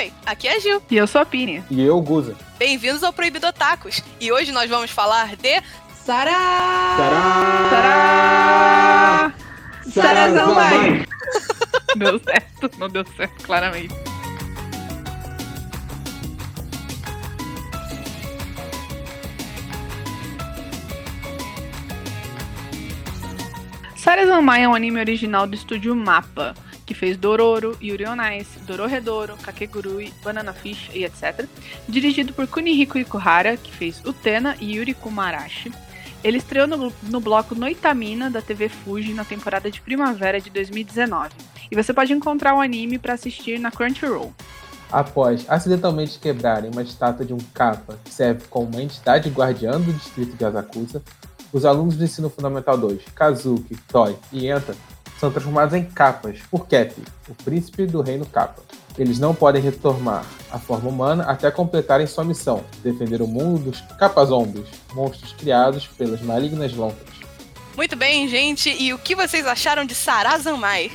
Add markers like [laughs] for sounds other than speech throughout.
Oi, aqui é a Gil. E eu sou a Pini. E eu, Guza. Bem-vindos ao Proibido Otakus. E hoje nós vamos falar de Sará! Sará! Sará! Sarazamai! [laughs] deu certo, não deu certo, claramente. Sarazamai é um anime original do estúdio Mapa, que fez Dororo, Yuri on Ice, Dororedoro, Kakegurui, Banana Fish e etc. Dirigido por Kunihiko Ikuhara, que fez Utena e Yuri Kumarashi. Ele estreou no, no bloco Noitamina da TV Fuji na temporada de primavera de 2019. E você pode encontrar o anime para assistir na Crunchyroll. Após acidentalmente quebrarem uma estátua de um capa que serve como uma entidade guardiã do distrito de Asakusa, os alunos do ensino fundamental 2, Kazuki, Toy e Enta, são transformados em capas por Cap, o príncipe do reino capa. Eles não podem retomar a forma humana até completarem sua missão, defender o mundo dos capa-zombies, monstros criados pelas malignas lontas. Muito bem, gente, e o que vocês acharam de Sarazamai?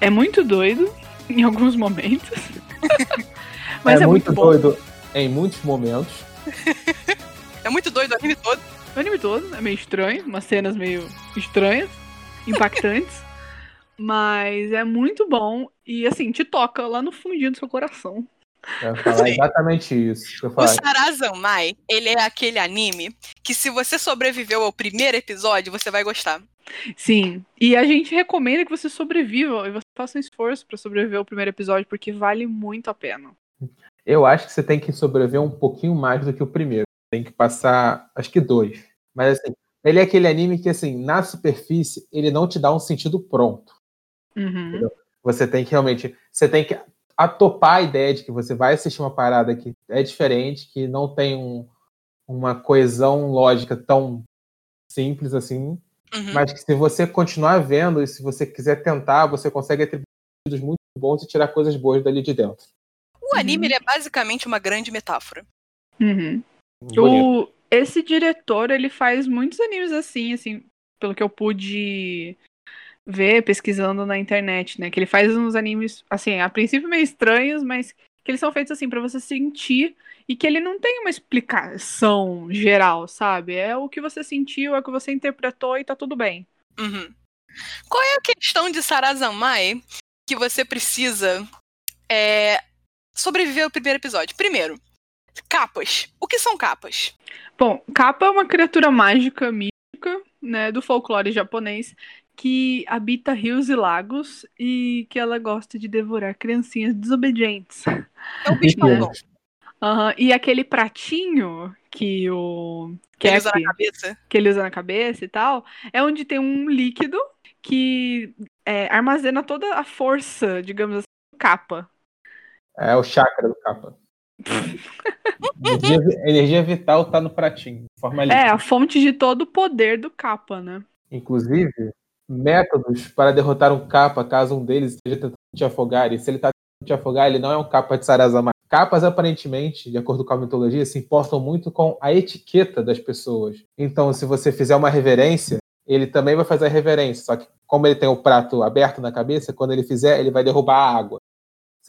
É muito doido em alguns momentos. [laughs] Mas é, é, muito, bom. doido em muitos momentos. [laughs] É muito doido o anime todo. O anime todo é meio estranho, umas cenas meio estranhas, impactantes. mas é muito bom e assim, te toca lá no fundinho do seu coração. Eu ia falar Sim. exatamente isso. O falar, Sarazamai, ele é aquele anime que se você sobreviveu ao primeiro episódio, você vai gostar. Sim, e a gente recomenda que você sobreviva e você faça um esforço pra sobreviver ao primeiro episódio, porque vale muito a pena. eu acho que você tem que sobreviver um pouquinho mais do que o primeiro. Tem que passar, acho que dois. Mas assim, ele é aquele anime que, assim, na superfície, ele não te dá um sentido pronto. Uhum. Você tem que realmente. Você tem que atopar a ideia de que você vai assistir uma parada que é diferente, que não tem um- uma coesão lógica tão simples assim, Uhum. mas que se você continuar vendo e se você quiser tentar, você consegue atribuir muito bons e tirar coisas boas dali de dentro. O anime ele é basicamente uma grande metáfora. Uhum. O, esse diretor, ele faz muitos animes assim, assim, pelo que eu pude ver pesquisando na internet, né? Que ele faz uns animes, assim, a princípio meio estranhos, mas que eles são feitos assim pra você sentir e que ele não tem uma explicação geral, sabe? É o que você sentiu, é o que você interpretou e tá tudo bem. Uhum. Qual é a questão de Sarazamai que você precisa é, sobreviver ao primeiro episódio? Primeiro, capas. O que são capas? Bom, Kappa é uma criatura mágica, mística, né, do folclore japonês, que habita rios e lagos e que ela gosta de devorar criancinhas desobedientes. É o bicho [laughs] malvão Aham, E aquele pratinho que o que ele usa na cabeça. que ele usa na cabeça e tal, é onde tem um líquido que é, armazena toda a força, digamos assim, do capa. É o chakra do capa. Energia, energia vital tá no pratinho, É, a fonte de todo o poder do capa, né? Inclusive, métodos para derrotar um capa caso um deles esteja tentando te afogar. E se ele está tentando te afogar, ele não é um capa de Sarazama. Capas, aparentemente, de acordo com a mitologia, se importam muito com a etiqueta das pessoas. Então, se você fizer uma reverência, ele também vai fazer a reverência. Só que, como ele tem o prato aberto na cabeça, quando ele fizer, ele vai derrubar a água.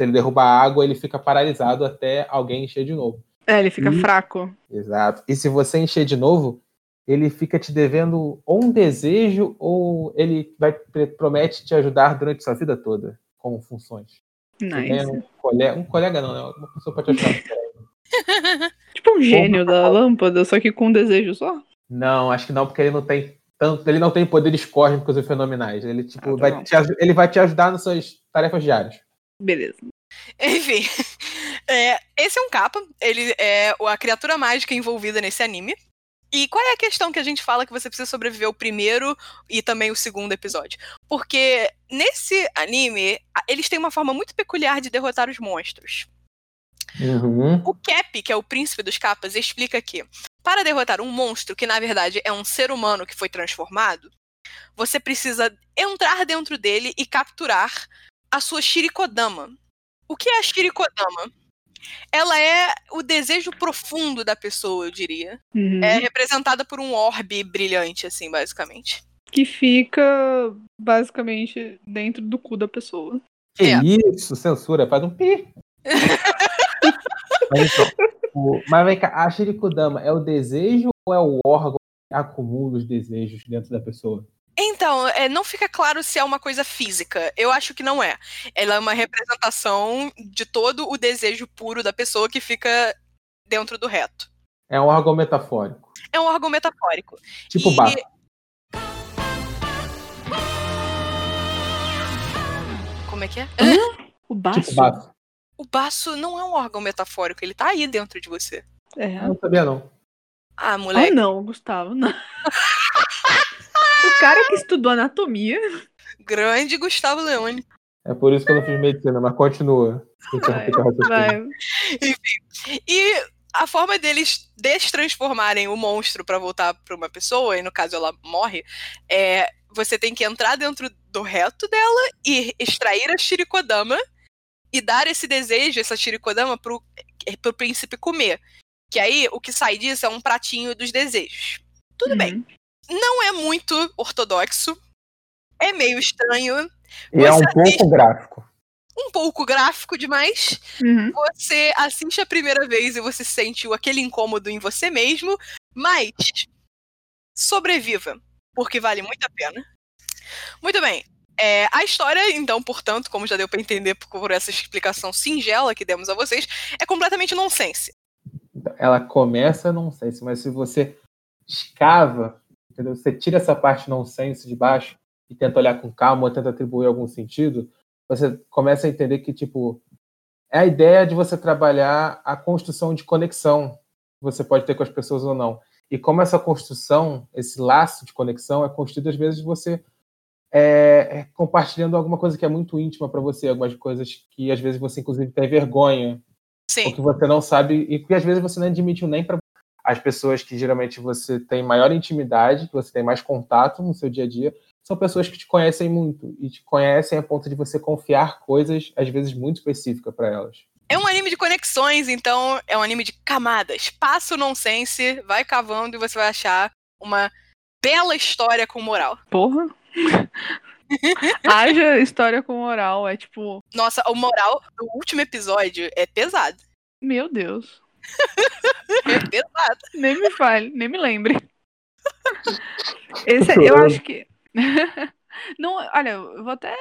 Se ele derrubar a água, ele fica paralisado até alguém encher de novo. É, ele fica Hum. fraco. Exato. E se você encher de novo, ele fica te devendo ou um desejo ou ele vai promete te ajudar durante sua vida toda com funções. É Nice. um colega, um colega não, né? Uma pessoa pode te ajudar. [laughs] Tipo um gênio da lâmpada, só que com um desejo só. não, acho que não, porque ele não tem tanto, ele não tem poderes cósmicos e fenomenais. Ele tipo Ah, tá vai te, ele vai te ajudar nas suas tarefas diárias. Beleza. [laughs] Enfim, é, esse é um capa. Ele é a criatura mágica envolvida nesse anime. E qual é a questão que a gente fala que você precisa sobreviver o primeiro e também o segundo episódio? Porque nesse anime, eles têm uma forma muito peculiar de derrotar os monstros. Uhum. O Cap, que é o príncipe dos capas, explica que para derrotar um monstro que na verdade é um ser humano que foi transformado, você precisa entrar dentro dele e capturar a sua Shirikodama. O que é a Shirikodama? Ela é o desejo profundo da pessoa, eu diria. Uhum. É representada por um orbe brilhante, assim, basicamente. Que fica basicamente dentro do cu da pessoa. Que É. isso, censura, faz um pi. [laughs] Mas, então, o- mas vem cá, a Shirikudama é o desejo ou é o órgão que acumula os desejos dentro da pessoa? Então, é, não fica claro se é uma coisa física. Eu acho que não é. Ela é uma representação de todo o desejo puro da pessoa que fica dentro do reto. É um órgão metafórico. É um órgão metafórico. Tipo E- baço. Como é que é? O baço. Tipo baço. O baço não é um órgão metafórico, ele tá aí dentro de você. É. Eu não sabia, não. Ah, Ah, moleque. não, Gustavo, não. [laughs] o cara que estudou anatomia. Grande Gustavo Leone. É por isso que eu não fiz medicina, mas continua. Raciocínio. Vai. E a forma deles destransformarem o monstro pra voltar pra uma pessoa, e no caso ela morre, é você tem que entrar dentro do reto dela e extrair a Shirikodama e dar esse desejo, essa Shirikodama, pro, pro príncipe comer. Que aí o que sai disso é um pratinho dos desejos. Tudo bem. Não é muito ortodoxo. É meio estranho. E é um pouco assiste- gráfico. Um pouco gráfico demais. Uhum. você assiste a primeira vez e você sentiu aquele incômodo em você mesmo, mas sobreviva, porque vale muito a pena. Muito bem. É, a história, então, portanto, como já deu pra entender por, por essa explicação singela que demos a vocês, é completamente nonsense. Ela começa nonsense, mas se você escava, entendeu? Você tira essa parte nonsense de baixo e tenta olhar com calma, ou tenta atribuir algum sentido, você começa a entender que, tipo, é a ideia de você trabalhar a construção de conexão que você pode ter com as pessoas ou não. E como essa construção, esse laço de conexão é construído, às vezes, você é, é compartilhando alguma coisa que é muito íntima para você, algumas coisas que, às vezes, você, inclusive, tem vergonha ou Sim, que você não sabe e que às vezes você não admitiu nem para as pessoas que geralmente você tem maior intimidade, que você tem mais contato no seu dia a dia, são pessoas que te conhecem muito e te conhecem a ponto de você confiar coisas às vezes muito específicas para elas. é um anime de conexões, então é um anime de camadas. Passa o nonsense, vai cavando e você vai achar uma bela história com moral. Porra. [laughs] Haja história com moral. É tipo, Nossa, o moral do último episódio é pesado. meu Deus. [laughs] É pesado. Nem me fale, nem me lembre. Esse, eu acho que. [laughs] não, olha, eu vou até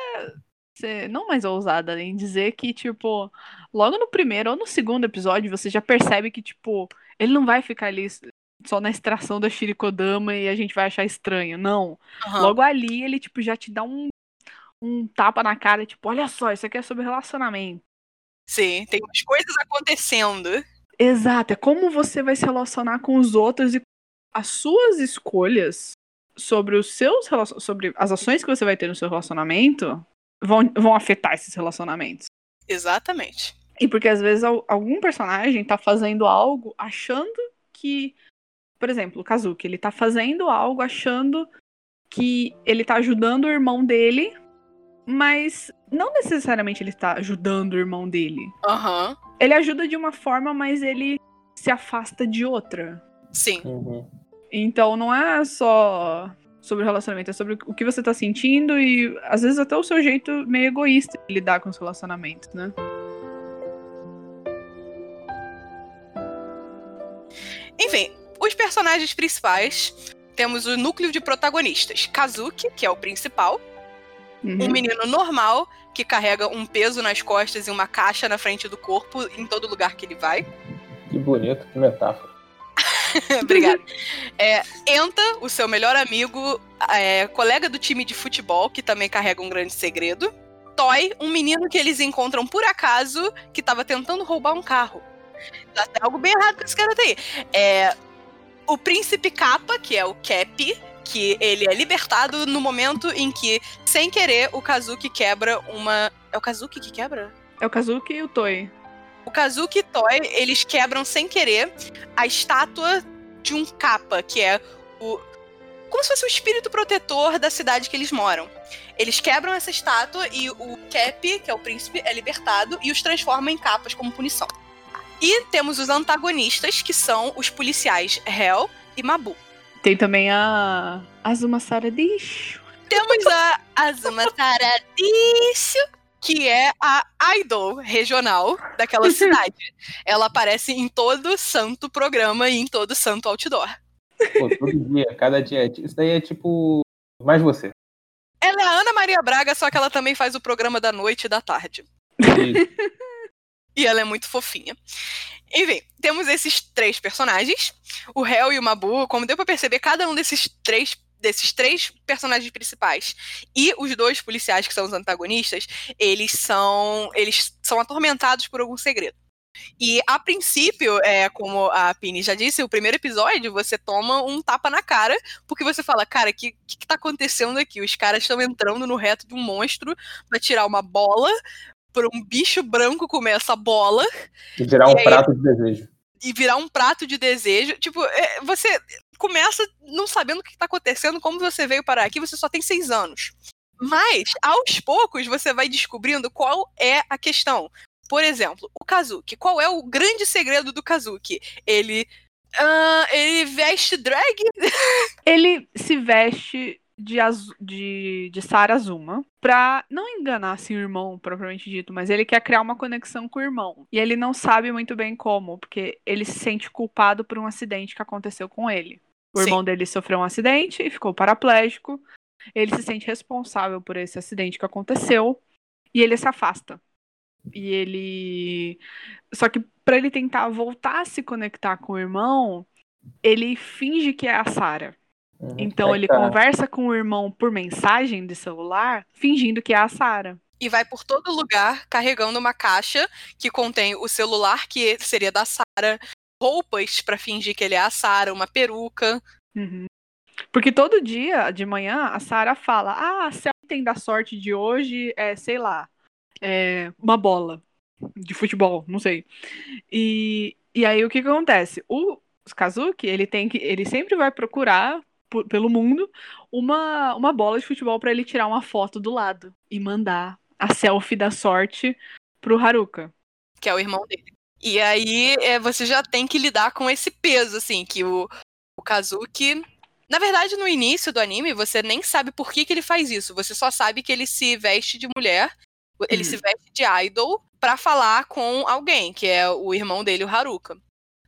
ser não mais ousada em dizer que, tipo, logo no primeiro ou no segundo episódio, você já percebe que, tipo, ele não vai ficar ali só na extração da Shirikodama e a gente vai achar estranho. Não. Aham. Logo ali, ele, tipo, já te dá um, um tapa na cara, tipo, olha só, isso aqui é sobre relacionamento. Sim, tem umas coisas acontecendo. Exato, é como você vai se relacionar com os outros e as suas escolhas sobre os seus sobre as ações que você vai ter no seu relacionamento vão, vão afetar esses relacionamentos. Exatamente. E porque às vezes al- algum personagem tá fazendo algo achando que, por exemplo, o Kazuki, ele tá fazendo algo achando que ele tá ajudando o irmão dele, mas não necessariamente ele tá ajudando o irmão dele. Aham. Ele ajuda de uma forma, mas ele se afasta de outra. Sim. Então não é só sobre o relacionamento, é sobre o que você tá sentindo e às vezes até o seu jeito meio egoísta de lidar com os relacionamentos, né? Enfim, os personagens principais. Temos o núcleo de protagonistas. Kazuki, que é o principal. Uhum. Um menino normal, que carrega um peso nas costas e uma caixa na frente do corpo em todo lugar que ele vai. Que bonito, que metáfora. [laughs] [laughs] Obrigada. É, Enta, o seu melhor amigo, é, colega do time de futebol, que também carrega um grande segredo. Toy, um menino que eles encontram por acaso, que tava tentando roubar um carro. Tá algo bem errado com esse cara aí. É, o príncipe Kappa, que é o Cap, que ele é libertado no momento em que, sem querer, o Kazuki quebra uma. É o Kazuki que quebra? É o Kazuki e o Toei. O Kazuki e Toy, eles quebram sem querer a estátua de um capa, que é o. Como se fosse o espírito protetor da cidade que eles moram. Eles quebram essa estátua e o Cap, que é o príncipe, é libertado e os transforma em capas como punição. E temos os antagonistas, que são os policiais Hel e Mabu. Tem também a Azuma Saradish. Temos a Azuma Saradiço, que é a idol regional daquela [laughs] cidade. Ela aparece em todo santo programa e em todo santo outdoor. Pô, todo dia, cada dia. Isso daí é tipo. Mais você. Ela é a Ana Maria Braga, só que ela também faz o programa da noite e da tarde. [laughs] e ela é muito fofinha. Enfim, temos esses três personagens, o Hel e o Mabu, como deu pra perceber, cada um desses três desses três personagens principais e os dois policiais que são os antagonistas, eles são eles são atormentados por algum segredo. E a princípio, é, como a Pini já disse, o primeiro episódio você toma um tapa na cara, porque você fala, cara, o que, que, que tá acontecendo aqui? Os caras estão entrando no reto de um monstro pra tirar uma bola, por um bicho branco comer essa bola. E virar um aí, prato de desejo. E virar um prato de desejo. Tipo, é, você começa não sabendo o que está acontecendo, como você veio parar aqui, você só tem seis anos. Mas, aos poucos, você vai descobrindo qual é a questão. Por exemplo, o Kazuki. Qual é o grande segredo do Kazuki? Ele. Uh, ele veste drag? [laughs] ele se veste de, de, de Sara Azuma pra não enganar assim, o irmão, propriamente dito, mas ele quer criar uma conexão com o irmão. E ele não sabe muito bem como, porque ele se sente culpado por um acidente que aconteceu com ele. O Sim. irmão dele sofreu um acidente e ficou paraplégico. Ele se sente responsável por esse acidente que aconteceu e ele se afasta. E ele. Só que para ele tentar voltar a se conectar com o irmão, ele finge que é a Sarah. Uhum. Então é ele tá. conversa com o irmão por mensagem de celular, fingindo que é a Sarah. E vai por todo lugar carregando uma caixa que contém o celular, que seria da Sarah, roupas para fingir que ele é a Sarah, uma peruca. Uhum. Porque todo dia de manhã a Sarah fala: Ah, se tem da sorte de hoje é, sei lá, é uma bola de futebol, não sei. E, e aí o que, que acontece? O Kazuki, ele tem que. Ele sempre vai procurar pelo mundo uma, uma bola de futebol para ele tirar uma foto do lado e mandar a selfie da sorte pro Haruka. Que é o irmão dele. E aí é, você já tem que lidar com esse peso, assim, que o, o Kazuki. Na verdade, no início do anime, você nem sabe por que, que ele faz isso. Você só sabe que ele se veste de mulher, ele se uhum. veste de idol para falar com alguém, que é o irmão dele, o Haruka.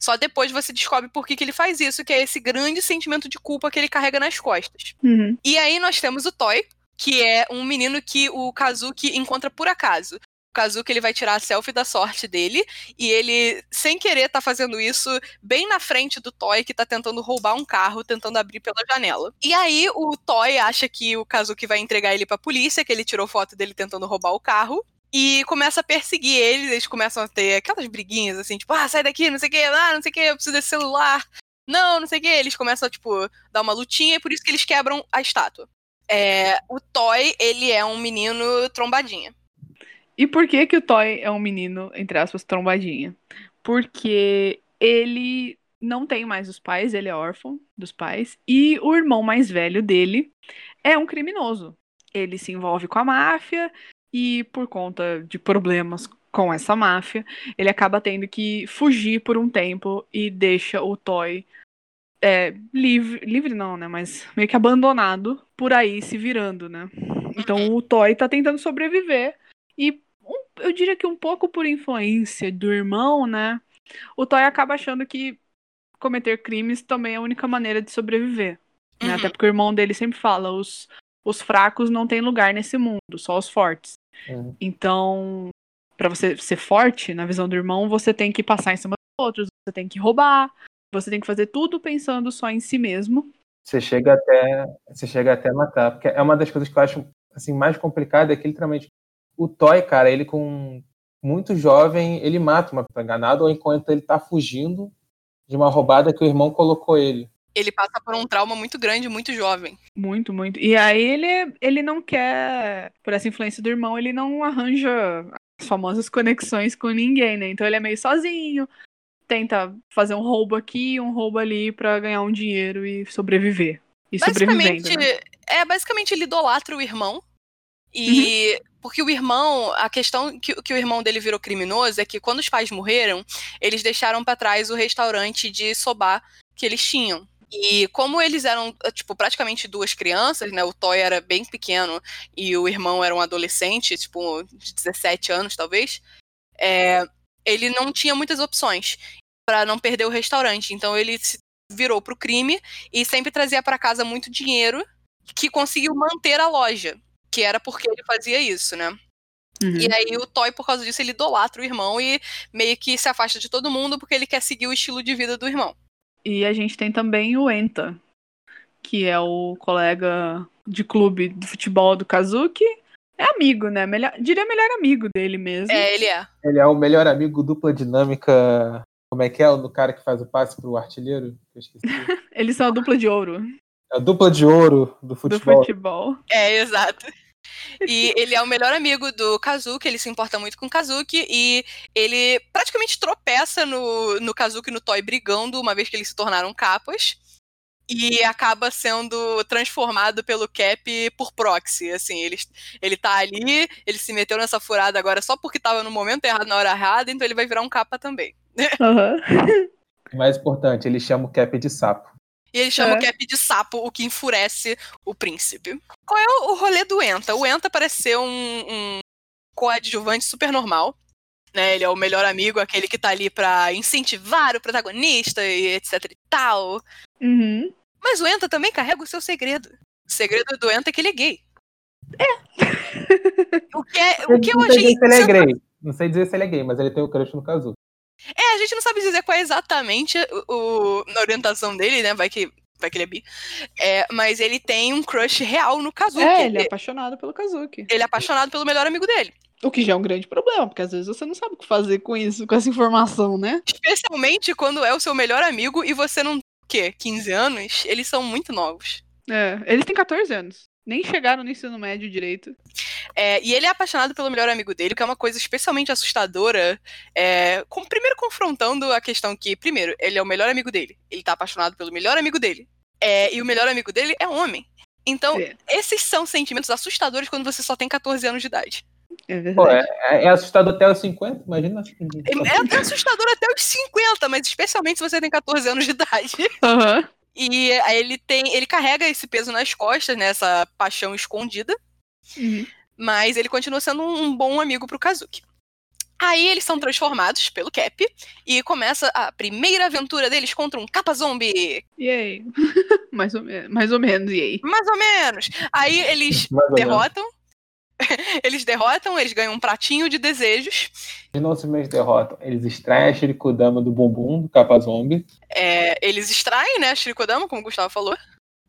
Só depois você descobre por que, que ele faz isso, que é esse grande sentimento de culpa que ele carrega nas costas. Uhum. E aí nós temos o Toy, que é um menino que o Kazuki encontra por acaso. Kazuki ele vai tirar a selfie da sorte dele e ele, sem querer, tá fazendo isso bem na frente do Toy que tá tentando roubar um carro, tentando abrir pela janela. E aí o Toy acha que o Kazuki vai entregar ele pra polícia, que ele tirou foto dele tentando roubar o carro. E começa a perseguir eles, eles começam a ter aquelas briguinhas assim, tipo, ah, sai daqui, não sei o que, ah, não sei o que, eu preciso desse celular. Não, não sei o que. Eles começam a, tipo, dar uma lutinha e por isso que eles quebram a estátua. É, o Toy, ele é um menino trombadinha. E por que que o Toy é um menino, entre aspas, trombadinha? Porque ele não tem mais os pais, ele é órfão dos pais, e o irmão mais velho dele é um criminoso. Ele se envolve com a máfia e por conta de problemas com essa máfia, ele acaba tendo que fugir por um tempo e deixa o Toy é, livre, livre não, né, mas meio que abandonado por aí se virando, né? Então uhum. o Toy tá tentando sobreviver e um, eu diria que um pouco por influência do irmão, né? O Toy acaba achando que cometer crimes também é a única maneira de sobreviver. Né? Uhum. Até porque o irmão dele sempre fala: os, os fracos não têm lugar nesse mundo, só os fortes. Uhum. Então, para você ser forte, na visão do irmão, você tem que passar em cima dos outros, você tem que roubar, você tem que fazer tudo pensando só em si mesmo. Você chega até, você chega até matar, porque é uma das coisas que eu acho assim mais complicada é que literalmente o Toy, cara, ele com muito jovem, ele mata uma enganada ou enquanto ele tá fugindo de uma roubada que o irmão colocou ele. Ele passa por um trauma muito grande, muito jovem. Muito, muito. E aí ele, ele não quer, por essa influência do irmão, ele não arranja as famosas conexões com ninguém, né? Então ele é meio sozinho, tenta fazer um roubo aqui, um roubo ali para ganhar um dinheiro e sobreviver. E basicamente, né? é basicamente ele idolatra o irmão e uhum. porque o irmão, a questão que, que o irmão dele virou criminoso é que quando os pais morreram, eles deixaram para trás o restaurante de soba que eles tinham. E como eles eram, tipo, praticamente duas crianças, né? O Toy era bem pequeno e o irmão era um adolescente, tipo, de 17 anos, talvez. É, ele não tinha muitas opções para não perder o restaurante. Então ele se virou pro crime e sempre trazia para casa muito dinheiro que conseguiu manter a loja, que era porque ele fazia isso, né? Uhum. E aí o Toy, por causa disso, ele idolatra o irmão e meio que se afasta de todo mundo porque ele quer seguir o estilo de vida do irmão. E a gente tem também o Enta, que é o colega de clube de futebol do Kazuki. É amigo, né? Melhor, diria melhor amigo dele mesmo. É, ele é. Ele é o melhor amigo dupla dinâmica. Como é que é o do cara que faz o passe pro artilheiro? [laughs] Eles são a dupla de ouro. A dupla de ouro do futebol. Do futebol. É, exato. E ele é o melhor amigo do Kazuki, ele se importa muito com o Kazuki, e ele praticamente tropeça no, no Kazuki e no Toy brigando, uma vez que eles se tornaram capas. E acaba sendo transformado pelo Cap por proxy. Assim, ele, ele tá ali, ele se meteu nessa furada agora só porque tava no momento errado, na hora errada, então ele vai virar um capa também. Uhum. [laughs] Mais importante, ele chama o Cap de sapo. E ele chama é. o Cap de sapo, o que enfurece o príncipe. Qual é o rolê do Enta? O Enta parece ser um, um coadjuvante super normal. Né, ele é o melhor amigo, aquele que tá ali pra incentivar o protagonista e etc e tal. Uhum. Mas o Enta também carrega o seu segredo. O segredo do Enta é que ele é gay. É. o que, é, o que eu achei. Se ele é gay. Não sei dizer se ele é gay, mas ele tem o crush no Kazu. É, a gente não sabe dizer qual é exatamente o, a orientação dele, né? Vai que, vai que ele é bi. É, mas ele tem um crush real no Kazuki. É, ele é apaixonado pelo Kazuki. Ele é apaixonado pelo melhor amigo dele. O que já é um grande problema, porque às vezes você não sabe o que fazer com isso, com essa informação, né? Especialmente quando é o seu melhor amigo e você não. O quê? 15 anos? Eles são muito novos. É, eles têm 14 anos. Nem chegaram no ensino médio direito. É, e ele é apaixonado pelo melhor amigo dele, que é uma coisa especialmente assustadora. É, com, primeiro confrontando a questão que, primeiro, ele é o melhor amigo dele. Ele tá apaixonado pelo melhor amigo dele. É, e o melhor amigo dele é homem. Então, é. esses são sentimentos assustadores quando você só tem 14 anos de idade. É verdade. Pô, é, é, assustador até os 50, imagina. É, é assustador até os 50, mas especialmente se você tem 14 anos de idade. Uhum. E aí ele tem. Ele carrega esse peso nas costas, né? Essa paixão escondida. Uhum. Mas ele continua sendo um bom amigo pro Kazuki. Aí eles são transformados pelo Cap e começa a primeira aventura deles contra um capa zombie. Yay. [laughs] mais, ou mais ou menos, yay. Mais ou menos. Aí eles derrotam. [laughs] eles derrotam, eles ganham um pratinho de desejos. E não simplesmente derrotam, eles extraem a Shirikodama do bumbum do capa zombie. É, eles extraem, né, a Shirikodama, como o Gustavo falou.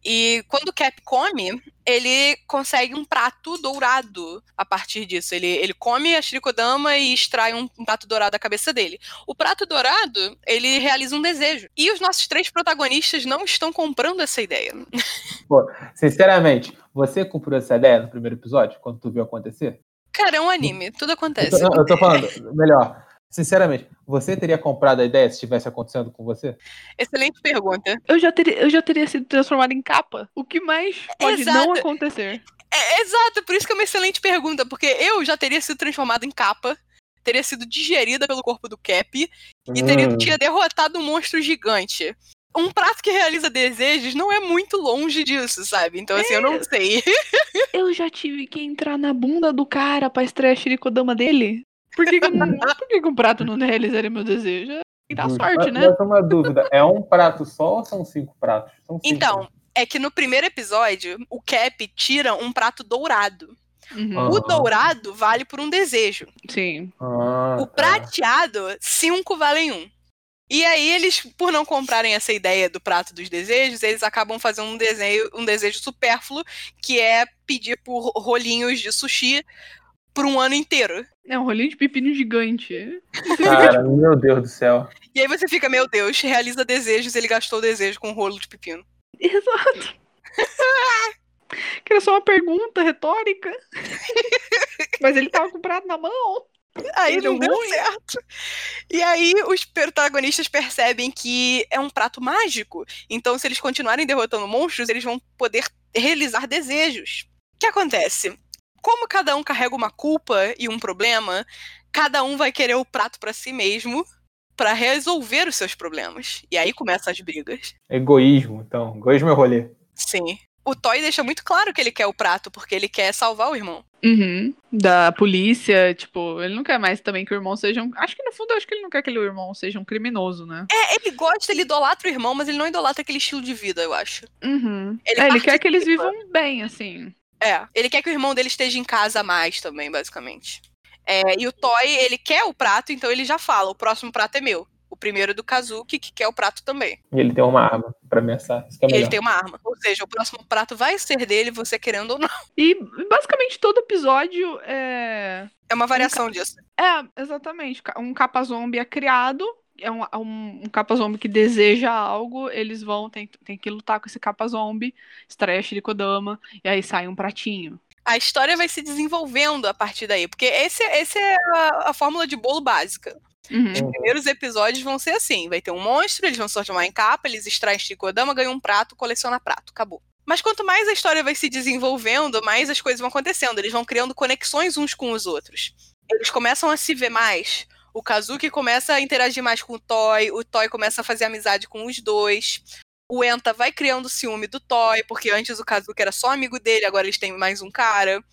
E quando o Cap come, ele consegue um prato dourado a partir disso. Ele, ele come a Shirikodama e extrai um, um, prato dourado da cabeça dele. O prato dourado, ele realiza um desejo. E os nossos três protagonistas não estão comprando essa ideia. [laughs] Pô, sinceramente, você comprou essa ideia no primeiro episódio, quando tu viu acontecer? Cara, é um anime, tudo acontece. Eu tô, eu tô falando, melhor, Sinceramente, você teria comprado a ideia se estivesse acontecendo com você? Excelente pergunta. Eu já teria, eu já teria sido transformado em capa. O que mais pode Exato. não acontecer? É, exato, por isso que é uma excelente pergunta, porque eu já teria sido transformado em capa, teria sido digerida pelo corpo do Cap e teria, hum. tinha derrotado um monstro gigante. Um prato que realiza desejos não é muito longe disso, sabe? Então, assim, é. eu não é. sei. [laughs] eu já tive que entrar na bunda do cara pra estrear a Shirikodama dele. Por que, que, por que, que um prato não realizaria meu desejo? E dá sorte, né? Mas uma dúvida, é um prato só ou são cinco pratos? São cinco. Então, é que no primeiro episódio, o Cap tira um prato dourado. Uhum. O dourado vale por um desejo. Sim. Ah, o tá. prateado, cinco valem um. E aí eles, por não comprarem essa ideia do prato dos desejos, eles acabam fazendo um desenho, um desejo supérfluo, que é pedir por rolinhos de sushi por um ano inteiro. É um rolinho de pepino gigante. Cara, meu Deus do céu. E aí você fica, meu Deus, realiza desejos, ele gastou o desejo com um rolo de pepino. Exato. que era só uma pergunta retórica. Mas ele tava com o prato na mão. Aí não deu certo. E aí os protagonistas percebem que é um prato mágico. Então, se eles continuarem derrotando monstros, eles vão poder realizar desejos. O que acontece? Como cada um carrega uma culpa e um problema, cada um vai querer o prato para si mesmo pra resolver os seus problemas. E aí começam as brigas. Egoísmo, então. Egoísmo é rolê. Sim. O Toy deixa muito claro que ele quer o prato, porque ele quer salvar o irmão. Uhum. Da polícia, tipo, ele não quer mais também que o irmão seja um. Acho que no fundo, acho que ele não quer que o irmão seja um criminoso, né? É, ele gosta, ele idolatra o irmão, mas ele não idolatra aquele estilo de vida, eu acho. Uhum. Ele é, ele quer que eles vivam bem, assim. É, ele quer que o irmão dele esteja em casa mais também, basicamente. É, e o Toy, ele quer o prato, então ele já fala: o próximo prato é meu. O primeiro é do Kazuki, que quer o prato também. E ele tem uma arma pra ameaçar. Isso que é E ele tem uma arma. Ou seja, o próximo prato vai ser dele, você querendo ou não. E basicamente todo episódio é. É uma variação disso. É, exatamente. Um capa zombie é criado. É um, um, um capa zombie que deseja algo, eles vão, tem, tem que lutar com esse capa zombie, a Shirikodama, e aí sai um pratinho. A história vai se desenvolvendo a partir daí, porque esse, esse é a, a fórmula de bolo básica. Uhum. Os primeiros episódios vão ser assim: vai ter um monstro, eles vão se transformar em capa, eles extraem Shirikodama, ganham um prato, coleciona prato, acabou. Mas quanto mais a história vai se desenvolvendo, mais as coisas vão acontecendo. Eles vão criando conexões uns com os outros. Eles começam a se ver mais. O Kazuki começa a interagir mais com o Toy, o Toy começa a fazer amizade com os dois. O Enta vai criando ciúme do Toy, porque antes o Kazuki era só amigo dele, agora eles têm mais um cara.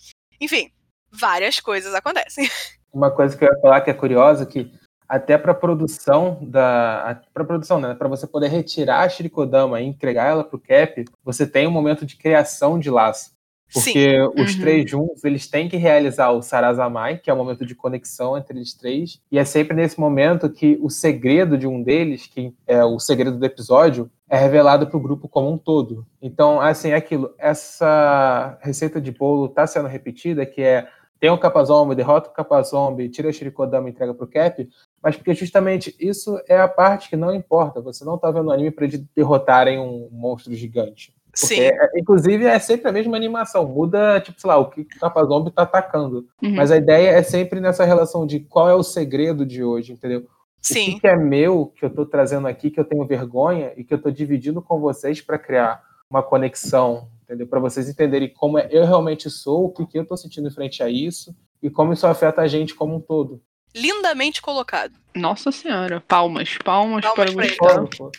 Enfim, várias coisas acontecem. [laughs] Uma coisa que eu ia falar que é curiosa, que até para produção da para produção, né, para você poder retirar a Shirikodama e entregar ela pro Cap, você tem um momento de criação de laço. Sim. Porque os Uhum. três juntos, eles têm que realizar o Sarazamai, que é o momento de conexão entre eles três, e é sempre nesse momento que o segredo de um deles, que é o segredo do episódio, é revelado para o grupo como um todo. Então, assim, é aquilo, essa receita de bolo está sendo repetida, que é tem o Capa Zombie, derrota o Capa Zombie, tira a Shirikodama e entrega pro Cap, mas porque justamente isso é a parte que não importa. Você não tá vendo o anime para eles derrotarem um monstro gigante. Porque, Sim. é- inclusive, é sempre a mesma animação. Muda, tipo, sei lá, o que o Capa Zombie tá atacando. Uhum. Mas a ideia é sempre nessa relação de qual é o segredo de hoje, entendeu? O Sim. que, que é meu, que eu tô trazendo aqui, que eu tenho vergonha e que eu tô dividindo com vocês para criar uma conexão, entendeu? Para vocês entenderem como é, eu realmente sou, o que, que eu tô sentindo em frente a isso e como isso afeta a gente como um todo. Lindamente colocado. Nossa senhora, palmas, palmas, Palmas para o. Gustavo.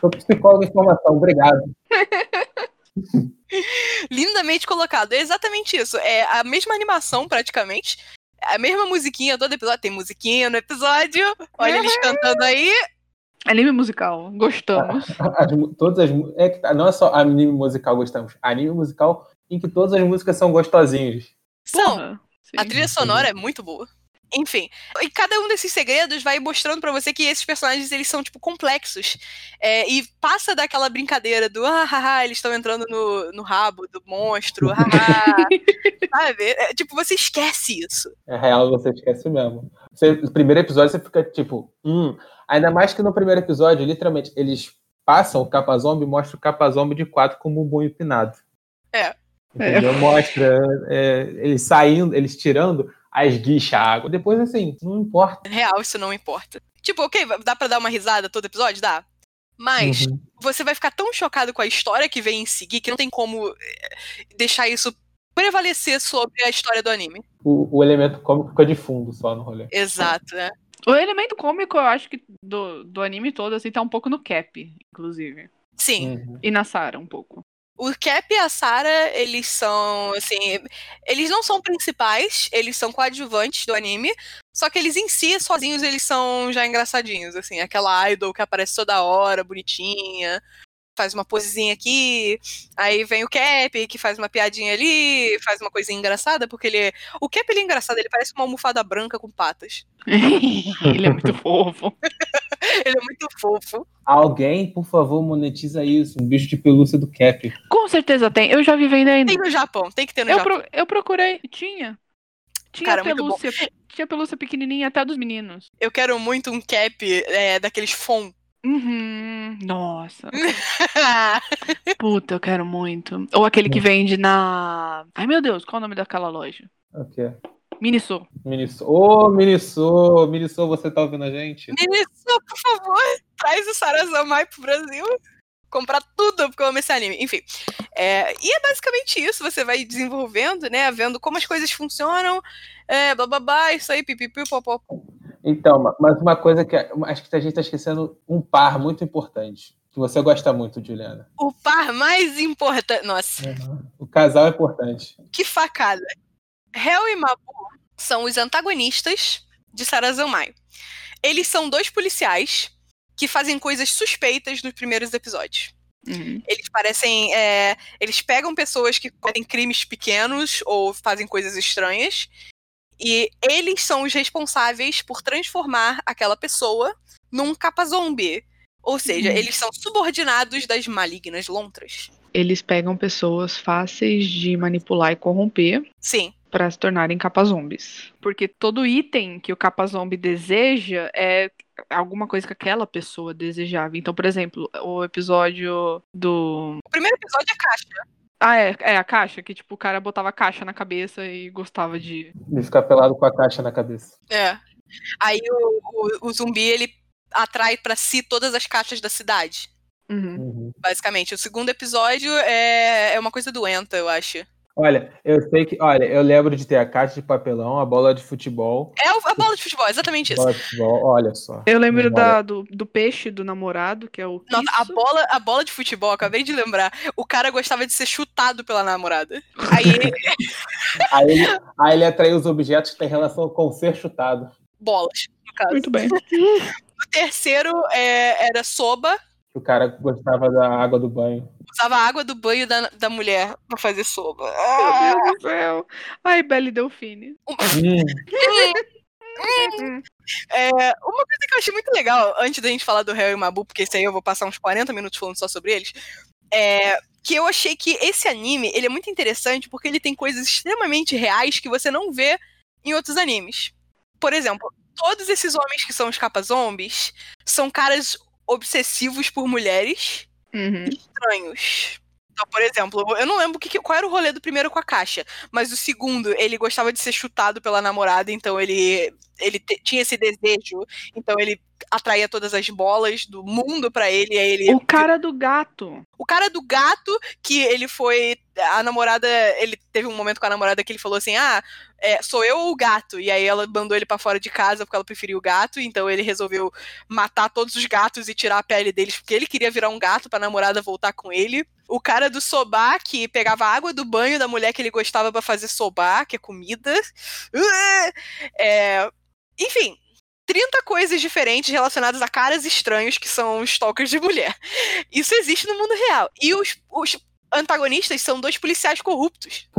Sou psicólogo em formação, obrigado. [laughs] [laughs] lindamente colocado. É exatamente isso. É a mesma animação, praticamente. A mesma musiquinha todo episódio. Tem musiquinha no episódio. Olha eles cantando aí. Anime musical, gostamos. [laughs] As todas as é tá- não é só anime musical gostamos, anime musical em que todas as músicas são gostosinhas. São. Porra, sim. A trilha sonora é muito boa. Enfim, e cada um desses segredos vai mostrando pra você que esses personagens eles são tipo complexos É, e passa daquela brincadeira do ah, haha, eles estão entrando no, no rabo do monstro, haha, [laughs] sabe? É, tipo, você esquece isso. É real, você esquece mesmo. Você- no primeiro episódio você fica tipo, hum. Ainda mais que no primeiro episódio, literalmente, eles passam o capa zombie e mostram o capa zombie de quatro com o bumbum empinado. É. Entendeu? Mostra é, eles saindo, eles tirando a esguicha, a água. Depois, assim, não importa. Real, isso não importa. Tipo, ok, dá pra dar uma risada todo episódio? Dá. Mas Uhum. você vai ficar tão chocado com a história que vem em seguir que não tem como eh, deixar isso prevalecer sobre a história do anime. O, o elemento cômico fica de fundo só no rolê. Exato, né? O elemento cômico, eu acho que do, do anime todo, assim, tá um pouco no cap, inclusive. Sim. Uhum. E na Sarah, um pouco. O Cap e a Sarah, eles são, assim, eles não são principais, eles são coadjuvantes do anime, só que eles em si, sozinhos, eles são já engraçadinhos, assim, aquela idol que aparece toda hora, bonitinha, faz uma posezinha aqui, aí vem o Cap, que faz uma piadinha ali, faz uma coisinha engraçada, porque ele, o Cap ele é engraçado, ele parece uma almofada branca com patas. [laughs] Ele é muito fofo. [laughs] [laughs] Ele é muito fofo. Alguém, por favor, monetiza isso. Um bicho de pelúcia do Cap. Com certeza tem. Eu já vi vendendo. Tem no Japão, tem que ter no Eu, Japão. pro- eu procurei. Tinha. Tinha Cara, pelúcia. Tinha pelúcia pequenininha até dos meninos. Eu quero muito um Cap é, daqueles fon. [laughs] Uhum. Nossa. [laughs] Puta, eu quero muito. Ou aquele que vende na. Ai, meu Deus, qual é o nome daquela loja? Ok. Miniso. Miniso. Ô, Miniso! Miniso, você tá ouvindo a gente? Ministro, por favor, [laughs] traz o Sarazamai pro Brasil. Comprar tudo, porque eu amo esse anime. Enfim. é, e é basicamente isso. Você vai desenvolvendo, né? Vendo como as coisas funcionam. É, blá blá blá, isso aí, pipipi, popó. Então, ma- mas uma coisa que acho que a gente tá esquecendo um par muito importante. Que você gosta muito, Juliana. O par mais importante. Nossa, O casal é importante. que facada. Hel e Mabu são os antagonistas de Sarazanmai. Eles são dois policiais que fazem coisas suspeitas nos primeiros episódios. Uhum. Eles parecem. é, eles pegam pessoas que cometem crimes pequenos ou fazem coisas estranhas. E eles são os responsáveis por transformar aquela pessoa num capa zombie. Ou seja, Uhum. eles são subordinados das malignas lontras. Eles pegam pessoas fáceis de manipular e corromper Sim. Para se tornarem capa zombies. Porque todo item que o capa zombie deseja é alguma coisa que aquela pessoa desejava. Então, por exemplo, o episódio do. O primeiro episódio é caixa. Ah, é, é a caixa, que tipo, o cara botava a caixa na cabeça e gostava de. De ficar pelado com a caixa na cabeça. É. Aí o, o, o zumbi, ele atrai pra si todas as caixas da cidade. Uhum. Uhum. Basicamente. O segundo episódio é, é uma coisa doenta, eu acho. Olha, eu sei que. Olha, eu lembro de ter a caixa de papelão, a bola de futebol. É a bola de futebol, exatamente isso. Bola de futebol, olha só. Eu lembro da, do, do peixe do namorado, que é o. Nossa, a bola, a bola de futebol, acabei de lembrar. O cara gostava de ser chutado pela namorada. Aí, [laughs] Aí ele, aí ele atraiu os objetos que têm relação com ser chutado. bolas, no caso. Muito bem. O terceiro é, era soba. O cara gostava da água do banho. Usava a água do banho da, da mulher pra fazer. Meu Ah! Deus do céu. Ai, Belle Delfine. Hum, [laughs] É, uma coisa que eu achei muito legal, antes da gente falar do Harry e Mabu, porque esse aí eu vou passar uns 40 minutos falando só sobre eles, é que eu achei que esse anime, ele é muito interessante porque ele tem coisas extremamente reais que você não vê em outros animes. Por exemplo, todos esses homens que são os capa zombies são caras obsessivos por mulheres Uhum. estranhos. Então, por exemplo, eu não lembro que- qual era o rolê do primeiro com a caixa, mas o segundo, ele gostava de ser chutado pela namorada, então ele, ele te- tinha esse desejo, então ele atraía todas as bolas do mundo pra ele, aí ele O cara do gato. o cara do gato, que ele foi. A namorada. Ele teve um momento com a namorada que ele falou assim: Ah, é, sou eu ou o gato? E aí ela mandou ele pra fora de casa porque ela preferiu o gato. Então ele resolveu matar todos os gatos e tirar a pele deles porque ele queria virar um gato pra namorada voltar com ele. O cara do sobá, que pegava a água do banho da mulher que ele gostava pra fazer sobá, que é comida. [laughs] É, enfim. 30 coisas diferentes relacionadas a caras estranhos que são stalkers de mulher. Isso existe no mundo real. E os, os antagonistas são dois policiais corruptos. [laughs]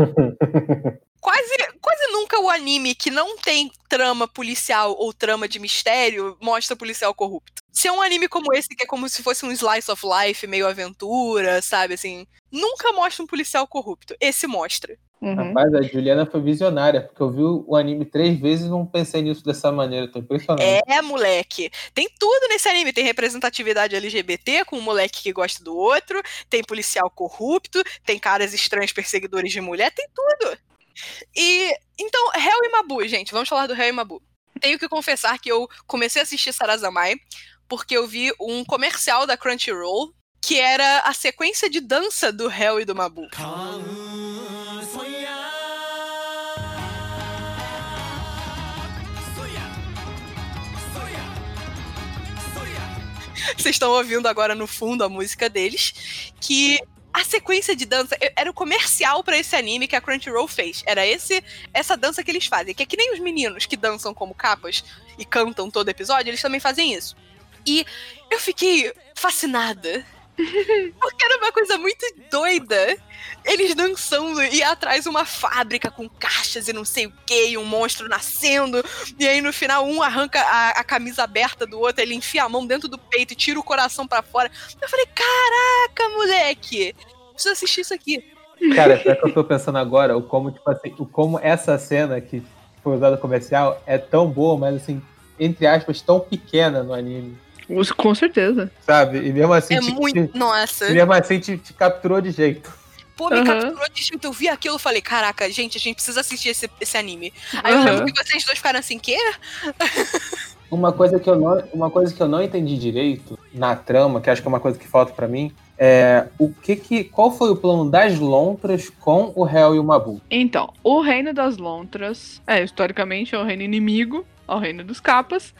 Quase, quase nunca o anime que não tem trama policial ou trama de mistério mostra policial corrupto. Se é um anime como esse, que é como se fosse um slice of life, meio aventura, sabe, assim, nunca mostra um policial corrupto. Esse mostra. Uhum. Rapaz, a Juliana foi visionária, porque eu vi o anime três vezes e não pensei nisso dessa maneira. Tô impressionado. É, moleque. Tem tudo nesse anime. Tem representatividade LGBT com um moleque que gosta do outro, tem policial corrupto, tem caras estranhos perseguidores de mulher, tem tudo. E então, Hel e Mabu, gente, vamos falar do Hel e Mabu. Tenho que confessar que eu comecei a assistir Sarazamai porque eu vi um comercial da Crunchyroll que era a sequência de dança do Hel e do Mabu. Vocês estão ouvindo agora no fundo a música deles, que a sequência de dança era o comercial pra esse anime que a Crunchyroll fez. Era esse essa dança que eles fazem, que é que nem os meninos que dançam como capas e cantam todo episódio, eles também fazem isso. E eu fiquei fascinada. Porque era uma coisa muito doida. Eles dançando e atrás uma fábrica com caixas e não sei o que, e um monstro nascendo. E aí no final um arranca a, a camisa aberta do outro, ele enfia a mão dentro do peito e tira o coração pra fora. Eu falei, caraca, moleque! Preciso assistir isso aqui. Cara, até que eu tô pensando agora, o como, tipo assim, o como essa cena que foi usada comercial é tão boa, mas assim, entre aspas, tão pequena no anime. Com certeza. Sabe? E mesmo assim, é te, muito. te- Nossa. e mesmo assim te, te capturou de jeito. Pô, me Aham. capturou de jeito. Eu vi aquilo e falei, caraca, gente, a gente precisa assistir esse, esse anime. Aí eu Aham. lembro que vocês dois ficaram assim, quê? [laughs] Uma coisa que eu não, uma coisa que eu não entendi direito na trama, que acho que é uma coisa que falta pra mim, é o que que qual foi o plano das lontras com o Hel e o Mabu? Então, o reino das lontras, é, historicamente é o reino inimigo ao reino dos capas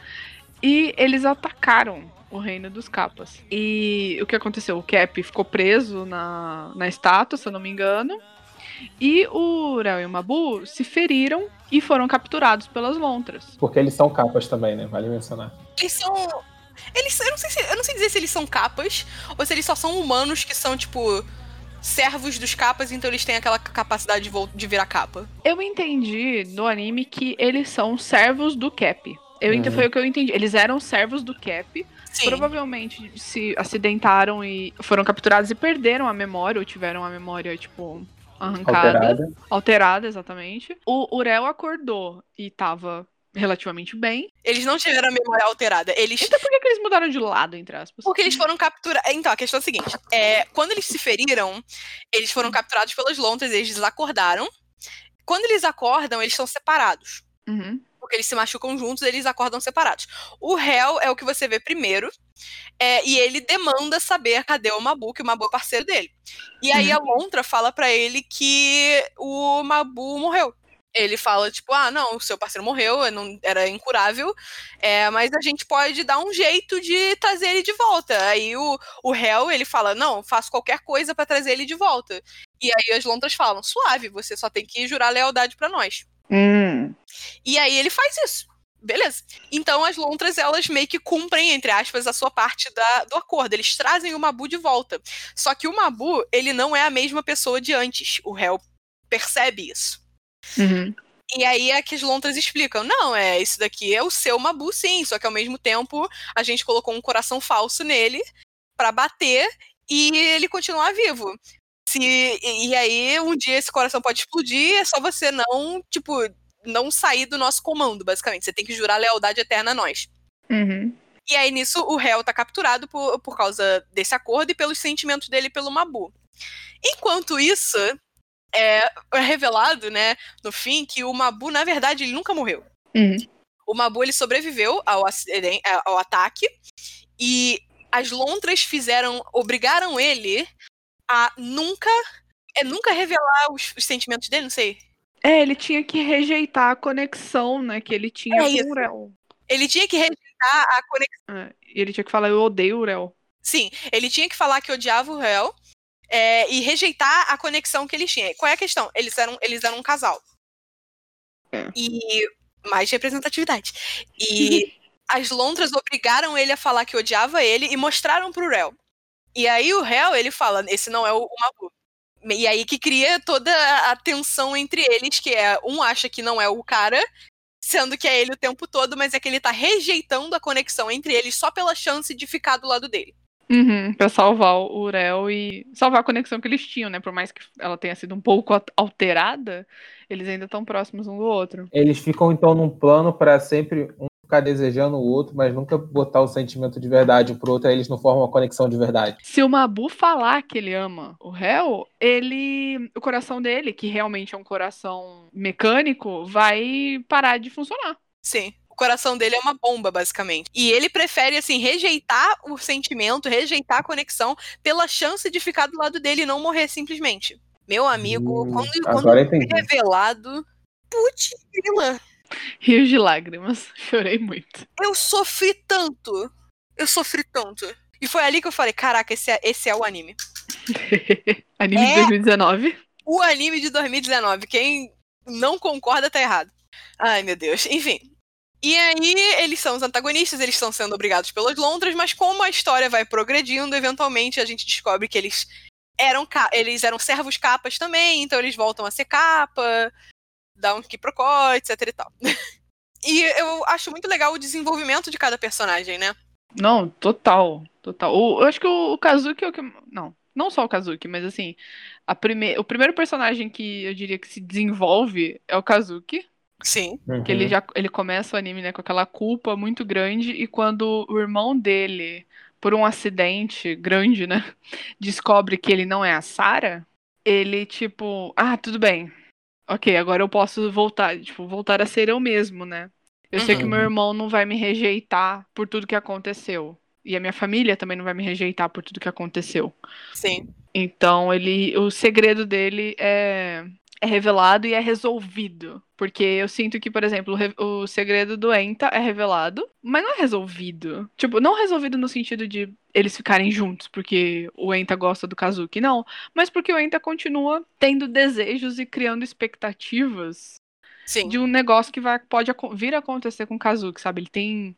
e eles atacaram o reino dos capas. E o que aconteceu? O Cap ficou preso na, na estátua, se eu não me engano. E o Urel e o Mabu se feriram e foram capturados pelas lontras. Porque eles são capas também, né? Vale mencionar. Eles são. Eles, eu, não sei se, eu não sei dizer se eles são capas ou se eles só são humanos que são, tipo, servos dos capas, então eles têm aquela capacidade de, de virar capa. Eu entendi no anime que eles são servos do Cap. Eu ent- Uhum. Foi o que eu entendi. Eles eram servos do Cap. Sim. Provavelmente se acidentaram e foram capturados e perderam a memória, ou tiveram a memória, tipo, arrancada. Alterada. Alterada, exatamente. O Urel acordou e tava relativamente bem. Eles não tiveram a memória alterada. Eles. Então por que, que eles mudaram de lado, entre aspas? Porque eles foram capturados. Então, a questão é a seguinte: é, quando eles se feriram, eles foram capturados pelas lontras, eles desacordaram. Quando eles acordam, eles são separados. Uhum. Porque eles se machucam juntos, eles acordam separados. O réu é o que você vê primeiro. é, e ele demanda saber cadê o Mabu, que o Mabu é parceiro dele. E aí a Lontra fala pra ele que o Mabu morreu. Ele fala, tipo, ah, não, o seu parceiro morreu, não, era incurável, é, mas a gente pode dar um jeito de trazer ele de volta. Aí o, o réu, ele fala, não, faço qualquer coisa pra trazer ele de volta. E aí as lontras falam, suave, você só tem que jurar lealdade pra nós. Hum. E aí ele faz isso. Beleza. Então as lontras, elas meio que cumprem, entre aspas, a sua parte da, do acordo. Eles trazem o Mabu de volta. Só que o Mabu, ele não é a mesma pessoa de antes. O réu percebe isso. Uhum. E aí é que as lontras explicam: não, é isso daqui é o seu Mabu, sim. Só que ao mesmo tempo a gente colocou um coração falso nele pra bater e ele continuar vivo. Se, e e aí um dia esse coração pode explodir, é só você não, tipo, não sair do nosso comando, basicamente. Você tem que jurar lealdade eterna a nós. Uhum. E aí, nisso, o réu tá capturado por, por causa desse acordo e pelos sentimentos dele pelo Mabu. Enquanto isso, é, é revelado, né, no fim, que o Mabu, na verdade, ele nunca morreu. Uhum. O Mabu, ele sobreviveu ao, ao ataque e as lontras fizeram, obrigaram ele a nunca, é, nunca revelar os, os sentimentos dele, não sei. É, ele tinha que rejeitar a conexão, né, que ele tinha É com o Urel. Ele tinha que rejeitar a conexão. É, ele tinha que falar, eu odeio o Urel. Sim, ele tinha que falar que odiava o réu é, e rejeitar a conexão que eles tinham. Qual é a questão? Eles eram, eles eram um casal. É. E mais representatividade. E [laughs] as lontras obrigaram ele a falar que odiava ele e mostraram pro réu. E aí o réu, ele fala, esse não é o, o Mabu. E aí que cria toda a tensão entre eles, que é um acha que não é o cara, sendo que é ele o tempo todo, mas é que ele tá rejeitando a conexão entre eles só pela chance de ficar do lado dele. Uhum, pra salvar o Urel e salvar a conexão que eles tinham, né? Por mais que ela tenha sido um pouco al- alterada, eles ainda estão próximos um do outro. Eles ficam então num plano pra sempre um ficar desejando o outro, mas nunca botar o sentimento de verdade pro outro, aí eles não formam uma conexão de verdade. Se o Mabu falar que ele ama o réu, ele. O coração dele, que realmente é um coração mecânico, vai parar de funcionar. Sim. O coração dele é uma bomba, basicamente. E ele prefere, assim, rejeitar o sentimento, rejeitar a conexão, pela chance de ficar do lado dele e não morrer simplesmente. Meu amigo, Hum, quando, quando revelado. Putz, grila, Rios de lágrimas. [laughs] Chorei muito. eu sofri tanto. Eu sofri tanto. E foi ali que eu falei: caraca, esse é, esse é o anime. [laughs] Anime de É. 2019. O anime de 2019. Quem não concorda tá errado. Ai, meu Deus. Enfim. E aí, eles são os antagonistas, eles estão sendo obrigados pelas lontras, mas como a história vai progredindo, eventualmente a gente descobre que eles eram, eles eram servos capas também, então eles voltam a ser capa, dá um quiprocó, etc e tal. [laughs] E eu acho muito legal o desenvolvimento de cada personagem, né? Não, total. Total. O- eu acho que o, o Kazuki é o que. Não, não só o Kazuki, mas assim. A prime... O primeiro personagem que eu diria que se desenvolve é o Kazuki. Sim. Que ele já ele começa o anime né, com aquela culpa muito grande. E quando o irmão dele, por um acidente grande, né, [laughs] descobre que ele não é a Sarah, ele, tipo, ah, tudo bem. Ok, agora eu posso voltar, tipo, voltar a ser eu mesmo, né? Eu sei que Uhum. meu irmão não vai me rejeitar por tudo que aconteceu. E a minha família também não vai me rejeitar por tudo que aconteceu. Sim. Então, ele, o segredo dele é é revelado e é resolvido. Porque eu sinto que, por exemplo, o, re- o segredo do Enta é revelado, mas não é resolvido. Tipo, não resolvido no sentido de eles ficarem juntos, porque o Enta gosta do Kazuki, não. Mas porque o Enta continua tendo desejos e criando expectativas Sim. de um negócio que vai, pode vir a acontecer com o Kazuki, sabe? Ele tem.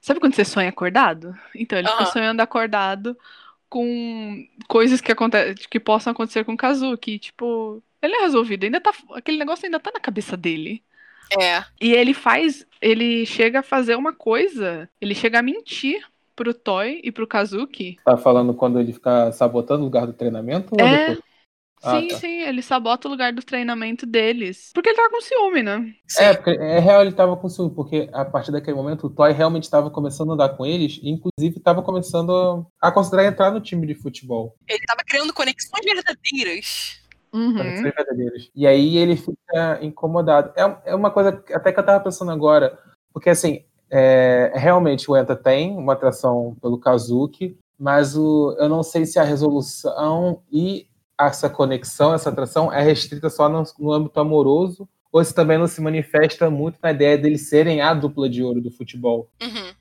Sabe quando você sonha acordado? Então, ele fica Aham. sonhando acordado com coisas que, aconte que possam acontecer com o Kazuki. Tipo, ele é resolvido. Ainda tá. Aquele negócio ainda tá na cabeça dele. É. E ele faz. Ele chega a fazer uma coisa. Ele chega a mentir pro Toy e pro Kazuki. Tá falando quando ele fica sabotando o lugar do treinamento? É. Ah, sim, tá. sim, ele sabota o lugar do treinamento deles. Porque ele tá com ciúme, né? Sim. É, porque é real, ele tava com ciúme, porque a partir daquele momento o Toy realmente estava começando a andar com eles, e inclusive estava começando a considerar entrar no time de futebol. Ele tava criando conexões verdadeiras. Uhum. conexões verdadeiras. E aí ele fica incomodado. É, é uma coisa que até que eu tava pensando agora, porque assim, é, realmente o Enta tem uma atração pelo Kazuki, mas o, eu não sei se a resolução e essa conexão, essa atração é restrita só no, no âmbito amoroso, ou se também não se manifesta muito na ideia deles serem a dupla de ouro do futebol. Uhum.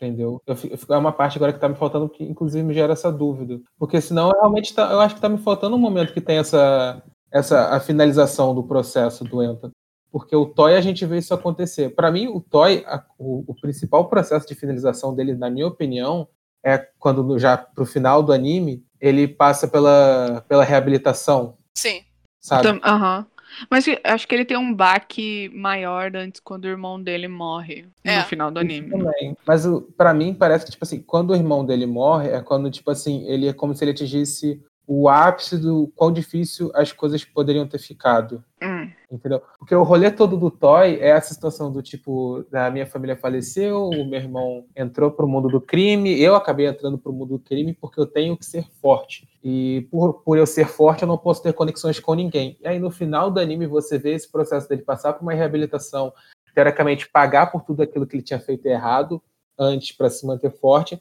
Entendeu? Eu, é uma parte agora que tá me faltando que, inclusive, me gera essa dúvida. Porque senão, realmente, tá, eu acho que tá me faltando um momento que tem essa, essa a finalização do processo do ENTA. Porque o Toy, a gente vê isso acontecer. Para mim, o Toy, a- o, o principal processo de finalização dele, na minha opinião, é quando já pro final do anime, ele passa pela, pela reabilitação, Sim. sabe? Aham. Mas acho que ele tem um baque maior antes quando o irmão dele morre É. no final do anime. Também. Mas pra mim parece que, tipo assim, quando o irmão dele morre, é quando, tipo assim, ele é como se ele atingisse o ápice do quão difícil as coisas poderiam ter ficado. Hum. Entendeu? Porque o rolê todo do Toy é essa situação do tipo, da minha família faleceu, o meu irmão entrou pro mundo do crime, eu acabei entrando pro mundo do crime porque eu tenho que ser forte. E por, por eu ser forte, eu não posso ter conexões com ninguém. E aí no final do anime você vê esse processo dele passar por uma reabilitação, teoricamente pagar por tudo aquilo que ele tinha feito errado antes para se manter forte,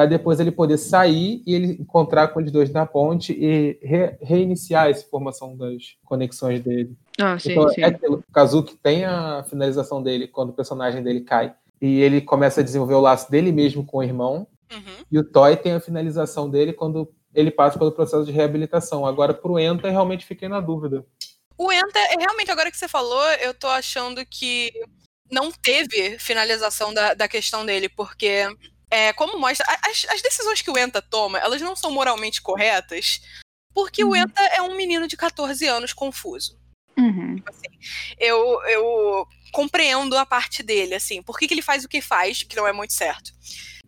para depois ele poder sair e ele encontrar com eles dois na ponte e re- reiniciar essa formação das conexões dele. Ah, sim, Então, sim. é aquilo. O Kazuki tem a finalização dele quando o personagem dele cai. E ele começa a desenvolver o laço dele mesmo com o irmão. Uhum. E o Toy tem a finalização dele quando ele passa pelo processo de reabilitação. Agora, pro Enta, eu realmente fiquei na dúvida. O Enta, é, realmente, agora que você falou, eu tô achando que não teve finalização da, da questão dele, porque, é, como mostra, as, as decisões que o Enta toma, elas não são moralmente corretas, porque o Uhum. Enta é um menino de 14 anos confuso. Uhum. Eu, eu compreendo a parte dele, assim, por que, que ele faz o que faz, que não é muito certo.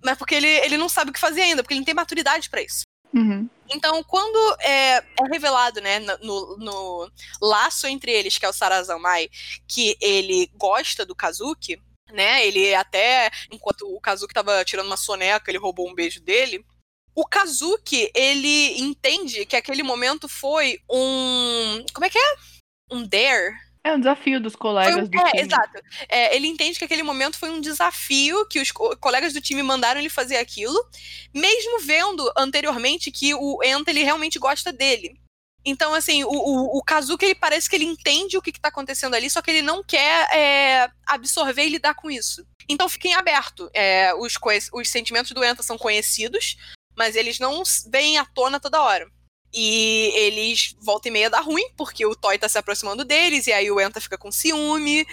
Mas porque ele, ele não sabe o que fazer ainda, porque ele não tem maturidade pra isso. Uhum. Então, quando é, é revelado, né, no, no laço entre eles, que é o Sarazamai, que ele gosta do Kazuki, né, ele até, enquanto o Kazuki tava tirando uma soneca, ele roubou um beijo dele, o Kazuki, ele entende que aquele momento foi um... como é que é? Um dare? É um desafio dos colegas um- do é, time. exato. É, ele entende que aquele momento foi um desafio que os co- colegas do time mandaram ele fazer aquilo, mesmo vendo anteriormente que o Enta ele realmente gosta dele. Então, assim, o, o, o Kazuki ele parece que ele entende o que, está acontecendo ali, só que ele não quer é, absorver e lidar com isso. Então fiquem aberto. É, os, os sentimentos do Enta são conhecidos, mas eles não vêm à tona toda hora. E eles volta e meia dá ruim, porque o Toy tá se aproximando deles, e aí o Enta fica com ciúme.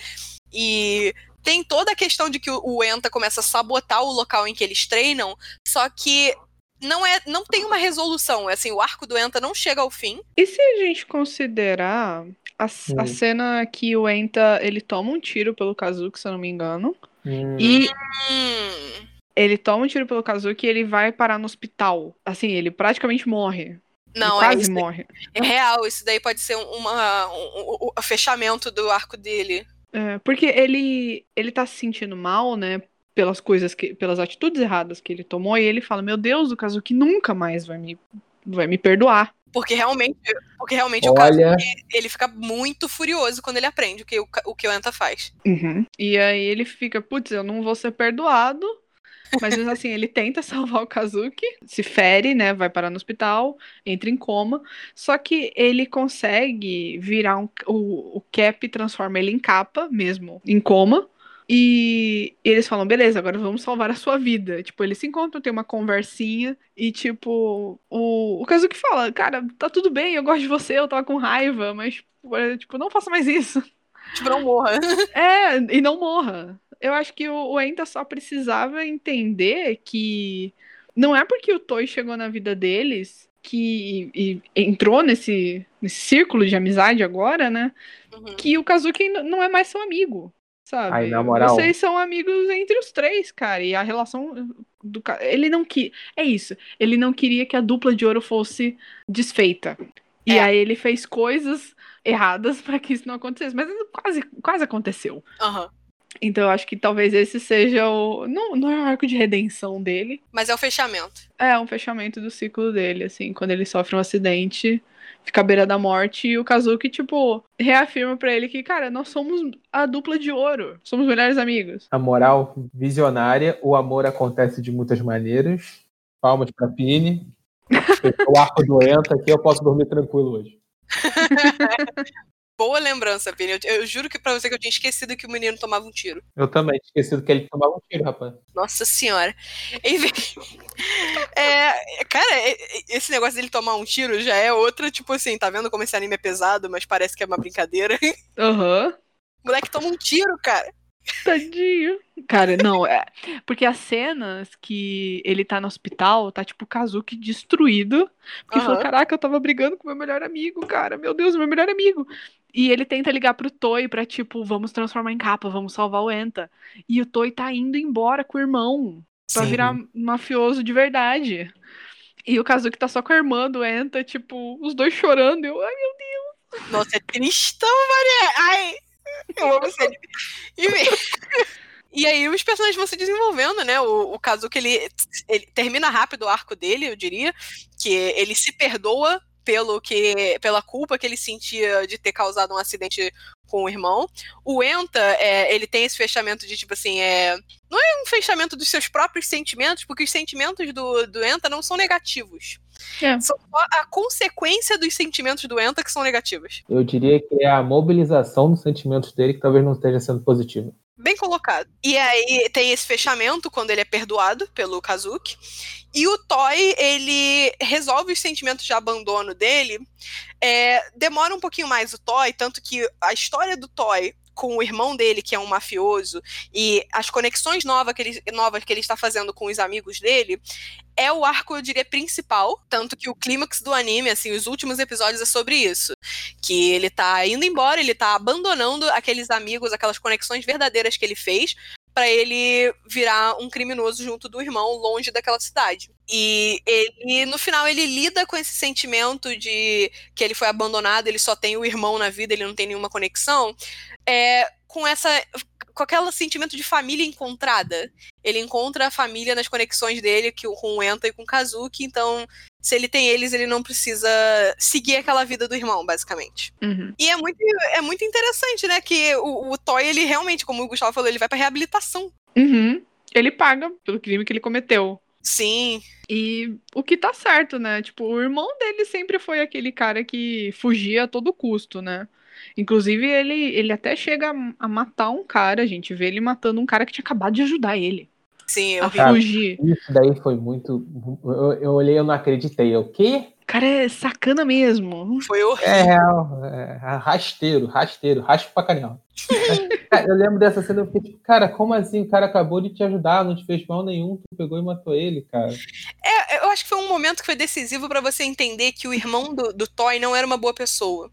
E tem toda a questão de que o Enta começa a sabotar o local em que eles treinam, só que não é não tem uma resolução. Assim, o arco do Enta não chega ao fim. E se a gente considerar a, c- a Hum. cena que o Enta ele toma um tiro pelo Kazuki, se eu não me engano, Hum, e Hum, ele toma um tiro pelo Kazuki e ele vai parar no hospital. Assim, ele praticamente morre. não, ele é, quase isso, morre. é real. Isso daí pode ser uma, um, um- um fechamento do arco dele. É, porque ele ele tá se sentindo mal, né? Pelas coisas que. pelas atitudes erradas que ele tomou, e ele fala, meu Deus, o Kazuki nunca mais vai me, vai me perdoar. Porque realmente, porque realmente o Olha, Kazuki, ele fica muito furioso quando ele aprende o que o, o, que o Enta faz. Uhum. E aí ele fica, putz, eu não vou ser perdoado. Mas mesmo assim, ele tenta [laughs] salvar o Kazuki, se fere, né? Vai parar no hospital, entra em coma. Só que ele consegue virar um, o, o Cap transforma ele em capa, mesmo em coma. E eles falam, beleza, agora vamos salvar a sua vida. Tipo, eles se encontram, tem uma conversinha e, tipo, o, o Kazuki fala, cara, tá tudo bem, eu gosto de você, eu tava com raiva, mas, tipo, não faça mais isso. [laughs] Tipo, não morra. [laughs] É, e não morra. Eu acho que o, o Enta só precisava entender que não é porque o Toy chegou na vida deles que e, e entrou nesse, nesse círculo de amizade agora, né? Uhum. Que o Kazuki não é mais seu amigo sabe? Aí, na moral- Vocês são amigos entre os três, cara. E a relação do ca- ele não que é isso. Ele não queria que a dupla de ouro fosse desfeita. E É. aí ele fez coisas erradas pra que isso não acontecesse, mas quase quase aconteceu. Aham. Então eu acho que talvez esse seja o não, não é o arco de redenção dele, Mas é o fechamento. é um fechamento do ciclo dele, assim, quando ele sofre um acidente, fica à beira da morte e o Kazuki, tipo, reafirma pra ele que, cara, nós somos a dupla de ouro, somos melhores amigos. A moral visionária, o amor acontece de muitas maneiras. Palmas pra Pini. [laughs] O arco doente aqui, eu posso dormir tranquilo hoje. [laughs] Boa lembrança, Pini. Eu, eu juro que pra você que eu tinha esquecido que o menino tomava um tiro. Eu também, tinha esquecido que ele tomava um tiro, rapaz. Nossa senhora. Enfim. É, cara, é- é- esse negócio dele tomar um tiro já é outra, tipo assim, tá vendo como esse anime é pesado, mas parece que é uma brincadeira. Aham. O moleque toma um tiro, cara. Tadinho. Cara, não, é. Porque as cenas que ele tá no hospital, tá tipo o Kazuki destruído. Porque Aham. falou: caraca, eu tava brigando com meu melhor amigo, cara. Meu Deus, meu melhor amigo. E ele tenta ligar pro Toy pra, tipo, vamos transformar em capa, vamos salvar o Enta. E o Toy tá indo embora com o irmão. Pra Sim. virar mafioso de verdade. E o Kazuki tá só com a irmã do Enta, tipo, os dois chorando. Eu, ai, meu Nossa, é tristão, Maria. Ai, eu amo anime. Enfim. [laughs] E aí os personagens vão se desenvolvendo, né? O, o Kazuki, ele, ele termina rápido o arco dele, eu diria, que ele se perdoa pelo que, pela culpa que ele sentia de ter causado um acidente com o irmão. O Enta, é, ele tem esse fechamento de, tipo assim, é, não é um fechamento dos seus próprios sentimentos, porque os sentimentos do, do Enta não são negativos. É. São só a consequência dos sentimentos do Enta que são negativos. Eu diria que é a mobilização dos sentimentos dele que talvez não esteja sendo positiva. Bem colocado. E aí tem esse fechamento quando ele é perdoado pelo Kazuki. E o Toy, ele resolve os sentimentos de abandono dele. É, demora um pouquinho mais o Toy, tanto que a história do Toy com o irmão dele, que é um mafioso, e as conexões novas que ele, novas que ele está fazendo com os amigos dele, é o arco, eu diria, principal. Tanto que o clímax do anime, assim, os últimos episódios é sobre isso. Que ele tá indo embora, ele tá abandonando aqueles amigos, aquelas conexões verdadeiras que ele fez, para ele virar um criminoso junto do irmão, longe daquela cidade. E ele, no final, ele lida com esse sentimento de que ele foi abandonado, ele só tem o irmão na vida, ele não tem nenhuma conexão, é, com essa com aquele sentimento de família encontrada. Ele encontra a família nas conexões dele que, com o Enta e com o Kazuki, então se ele tem eles, ele não precisa seguir aquela vida do irmão, basicamente. Uhum. E é muito, é muito interessante, né? Que o, o Toy, ele realmente, como o Gustavo falou, ele vai pra reabilitação. Uhum. Ele paga pelo crime que ele cometeu. Sim. E o que tá certo, né? Tipo, o irmão dele sempre foi aquele cara que fugia a todo custo, né? Inclusive, ele, ele até chega a, matar um cara, a gente vê ele matando um cara que tinha acabado de ajudar ele Sim, é a horrível. fugir. Isso daí foi muito. Eu, eu olhei, eu não acreditei. O quê? O cara é sacana mesmo. Foi horrível. É real. É, rasteiro, rasteiro, raspa pra canela. [laughs] Cara, eu lembro dessa cena, eu fiquei tipo, cara, como assim? O cara acabou de te ajudar, não te fez mal nenhum, tu pegou e matou ele, cara. É, eu acho que foi um momento que foi decisivo pra você entender que o irmão do, do Toy não era uma boa pessoa.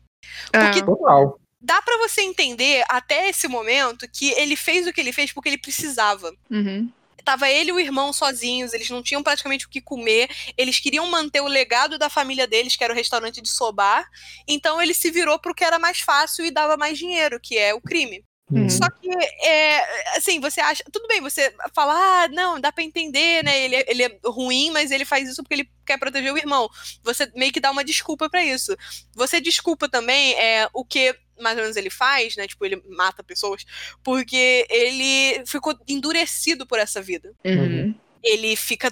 Porque É. Total. dá pra você entender até esse momento que ele fez o que ele fez porque ele precisava. Uhum. Tava ele e o irmão sozinhos, eles não tinham praticamente o que comer, eles queriam manter o legado da família deles, que era o restaurante de sobar, então ele se virou pro que era mais fácil e dava mais dinheiro, que é o crime. Uhum. Só que, é, assim, você acha. Tudo bem, você fala, ah, não, dá pra entender, né? Ele, é- ele é ruim, mas ele faz isso porque ele quer proteger o irmão. Você meio que dá uma desculpa pra isso. Você desculpa também é, o que mais ou menos ele faz, né? Tipo, ele mata pessoas, porque ele ficou endurecido por essa vida. Uhum. ele fica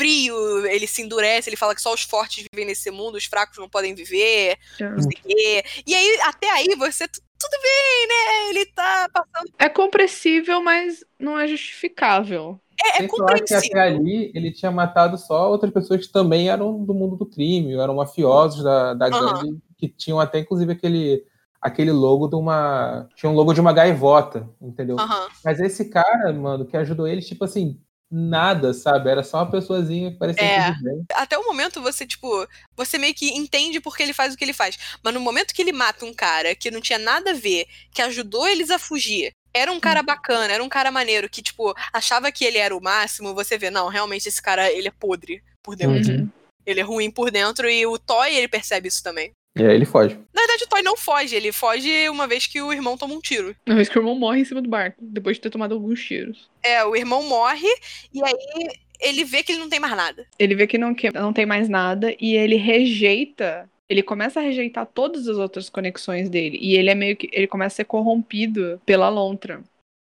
frio, ele se endurece, ele fala que só os fortes vivem nesse mundo, os fracos não podem viver, não sei o quê. E aí, até aí, você. Tudo bem, né? Ele tá passando. É compreensível, mas não é justificável. É, é falar que compreensível. até ali ele tinha matado só outras pessoas que também eram do mundo do crime, eram mafiosos da, da gangue, que tinham até inclusive aquele, aquele logo de uma. Tinha um logo de uma gaivota, entendeu? Aham. Mas esse cara, mano, que ajudou eles, tipo assim, nada, sabe? Era só uma pessoazinha que parecia É. tudo bem. Até o momento você, tipo, você meio que entende porque ele faz o que ele faz. Mas no momento que ele mata um cara que não tinha nada a ver, que ajudou eles a fugir, era um cara bacana, era um cara maneiro, que, tipo, achava que ele era o máximo, você vê, não, realmente esse cara, ele é podre por dentro. Uhum. Ele é ruim por dentro e o Toy, ele percebe isso também. E aí ele foge. Na verdade, o Toy não foge, ele foge uma vez que o irmão toma um tiro. Uma vez que o irmão morre em cima do barco, depois de ter tomado alguns tiros. É, o irmão morre e aí ele vê que ele não tem mais nada. Ele vê que não, que não tem mais nada e ele rejeita. Ele começa a rejeitar todas as outras conexões dele. E ele é meio que. Ele começa a ser corrompido pela Lontra.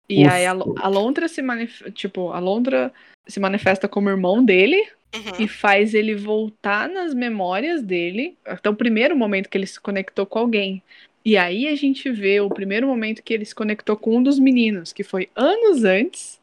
E Ufa. aí a, a Lontra se manifesta. Tipo, a Lontra se manifesta como irmão dele Uhum. e faz ele voltar nas memórias dele. Até o primeiro momento que ele se conectou com alguém. E aí a gente vê o primeiro momento que ele se conectou com um dos meninos, que foi anos antes,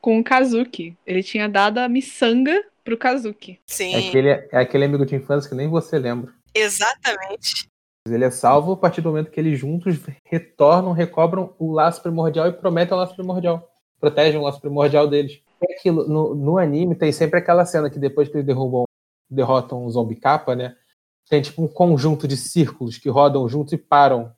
com o Kazuki. Ele tinha dado a miçanga pro Kazuki. Sim, É aquele, é aquele amigo de infância que nem você lembra. exatamente. Ele é salvo a partir do momento que eles juntos retornam, recobram o laço primordial e prometem o laço primordial. Protegem o laço primordial deles. É aquilo, no, no anime tem sempre aquela cena que depois que eles derrubam, derrotam o zombie capa, né? Tem tipo um conjunto de círculos que rodam juntos e param.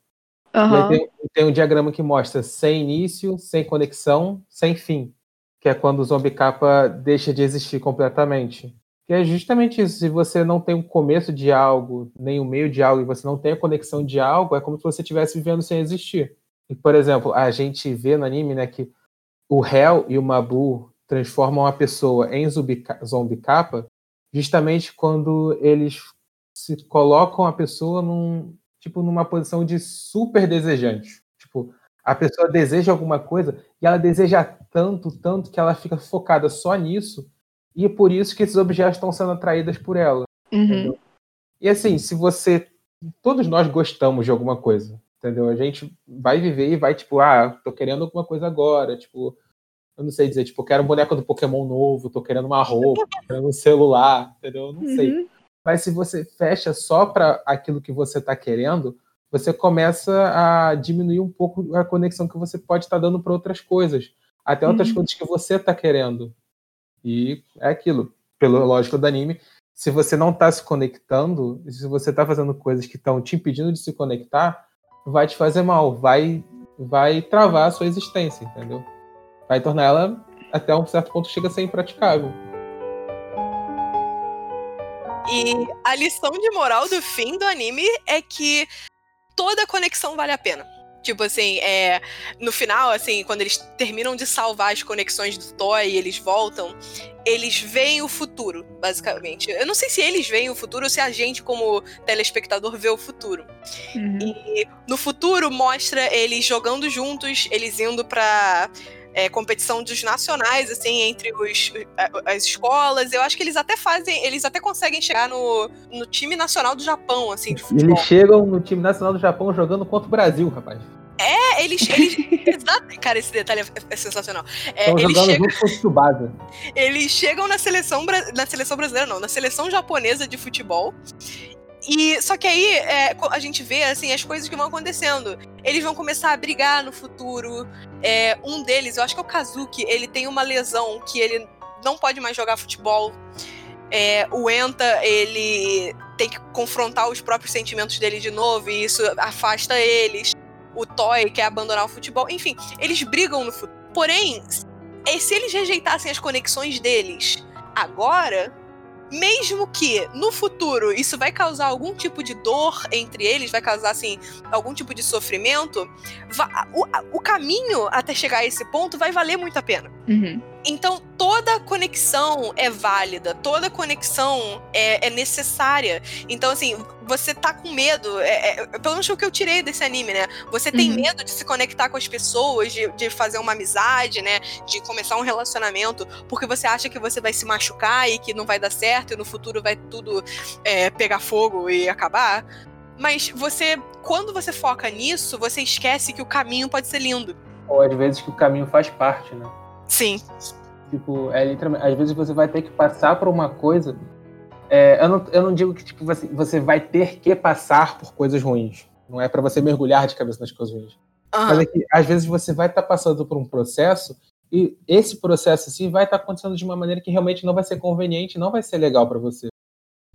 E aí Aham. tem, tem um diagrama que mostra sem início, sem conexão, sem fim. Que é quando o zombie capa deixa de existir completamente. Que é justamente isso. Se você não tem um começo de algo, nem o meio de algo, e você não tem a conexão de algo, é como se você estivesse vivendo sem existir. E, por exemplo, a gente vê no anime né, que o Hell e o Mabu transformam a pessoa em zumbi, zombie capa justamente quando eles se colocam a pessoa num, tipo, numa posição de super desejante. Tipo, a pessoa deseja alguma coisa e ela deseja tanto, tanto que ela fica focada só nisso e é por isso que esses objetos estão sendo atraídos por ela. Uhum. E assim, se você. Todos nós gostamos de alguma coisa, entendeu? A gente vai viver e vai, tipo, ah, tô querendo alguma coisa agora, tipo, eu não sei dizer, tipo, eu quero um boneco do Pokémon novo, tô querendo uma roupa, tô querendo um celular, entendeu? Eu não sei. Uhum. Mas se você fecha só para aquilo que você está querendo, você começa a diminuir um pouco a conexão que você pode estar dando para outras coisas, até outras Uhum. coisas que você está querendo. E é aquilo, pela lógica do anime, se você não está se conectando, se você está fazendo coisas que estão te impedindo de se conectar, vai te fazer mal, vai vai travar a sua existência, entendeu? Vai tornar ela até um certo ponto chega a ser impraticável. E a lição de moral do fim do anime é que toda conexão vale a pena. Tipo assim, é, no final, assim, quando eles terminam de salvar as conexões do Toy e eles voltam, eles veem o futuro, basicamente. Eu não sei se eles veem o futuro ou se a gente, como telespectador, vê o futuro. Uhum. E no futuro mostra eles jogando juntos, eles indo pra é, competição dos nacionais, assim, entre os, as escolas. Eu acho que eles até fazem, eles até conseguem chegar no, no time nacional do Japão, assim. Eles chegam no time nacional do Japão jogando contra o Brasil, rapaz. É, eles. eles [laughs] cara, esse detalhe é, é sensacional. É, Estão eles, chegam, junto eles chegam na seleção, na seleção brasileira, não, na seleção japonesa de futebol. E só que aí é, a gente vê assim as coisas que vão acontecendo. Eles vão começar a brigar no futuro. É, um deles, eu acho que é o Kazuki, ele tem uma lesão que ele não pode mais jogar futebol. É, o Enta, ele tem que confrontar os próprios sentimentos dele de novo e isso afasta eles. O Toy quer abandonar o futebol. Enfim, eles brigam no futuro. Porém, e se eles rejeitassem as conexões deles agora, mesmo que no futuro isso vai causar algum tipo de dor entre eles, vai causar assim algum tipo de sofrimento, o, o caminho até chegar a esse ponto vai valer muito a pena. Uhum. Então, toda conexão é válida, toda conexão é, é necessária. Então, assim, você tá com medo, é, é, pelo menos o que eu tirei desse anime, né? Você tem Uhum. medo de se conectar com as pessoas, de, de fazer uma amizade, né? De começar um relacionamento, porque você acha que você vai se machucar e que não vai dar certo e no futuro vai tudo é, pegar fogo e acabar. Mas você, quando você foca nisso, você esquece que o caminho pode ser lindo. Ou às vezes que o caminho faz parte, né? Sim. Tipo, é literalmente. Às vezes você vai ter que passar por uma coisa. é, eu, não, eu não digo que tipo, você, você vai ter que passar por coisas ruins. Não é pra você mergulhar de cabeça nas coisas ruins. Aham. Mas é que às vezes você vai estar passando por um processo e esse processo assim vai estar acontecendo de uma maneira que realmente não vai ser conveniente, não vai ser legal pra você.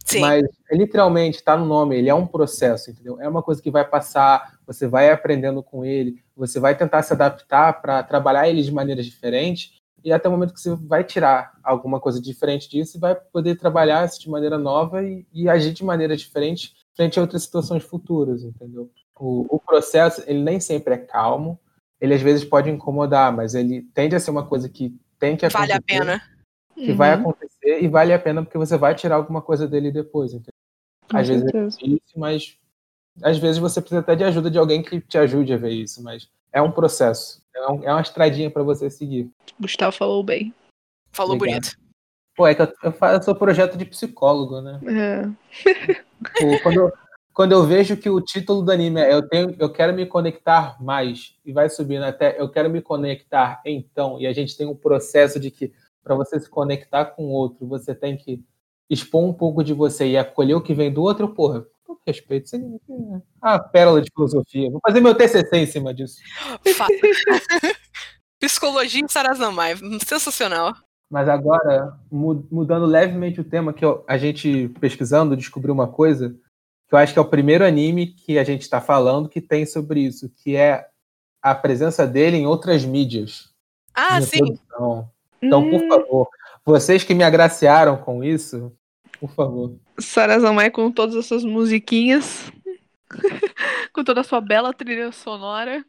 Sim. Mas literalmente tá no nome, ele é um processo, entendeu? É uma coisa que vai passar, você vai aprendendo com ele, você vai tentar se adaptar para trabalhar ele de maneiras diferentes e até o momento que você vai tirar alguma coisa diferente disso e vai poder trabalhar isso de maneira nova e, e agir de maneira diferente frente a outras situações futuras, entendeu? O, o processo, ele nem sempre é calmo, ele às vezes pode incomodar, mas ele tende a ser uma coisa que tem que acontecer. Vale a pena. Que vai Uhum, acontecer e vale a pena porque você vai tirar alguma coisa dele depois, entendeu? com às vezes é difícil, mas às vezes você precisa até de ajuda de alguém que te ajude a ver isso, mas é um processo, é, um- é uma estradinha para você seguir. Gustavo falou bem. Falou Obrigado. bonito. Pô, é que eu, eu faço projeto de psicólogo, né? É. Pô, quando, eu, quando eu vejo que o título do anime é eu, tenho, eu quero me conectar mais e vai subindo até eu quero me conectar então, e a gente tem um processo de que para você se conectar com o outro, você tem que expor um pouco de você e acolher o que vem do outro, porra, com respeito, isso é a pérola de filosofia. Vou fazer meu TCC em cima disso. [laughs] Psicologia em Sarazamai. Sensacional. Mas agora, mu- mudando levemente o tema, que eu- a gente pesquisando descobriu uma coisa que eu acho que é o primeiro anime que a gente está falando que tem sobre isso, que é a presença dele em outras mídias. Ah, sim. produção. Então, por Hum, favor, vocês que me agraciaram com isso, por favor. Sarazamai com todas as suas musiquinhas, [laughs] com toda a sua bela trilha sonora,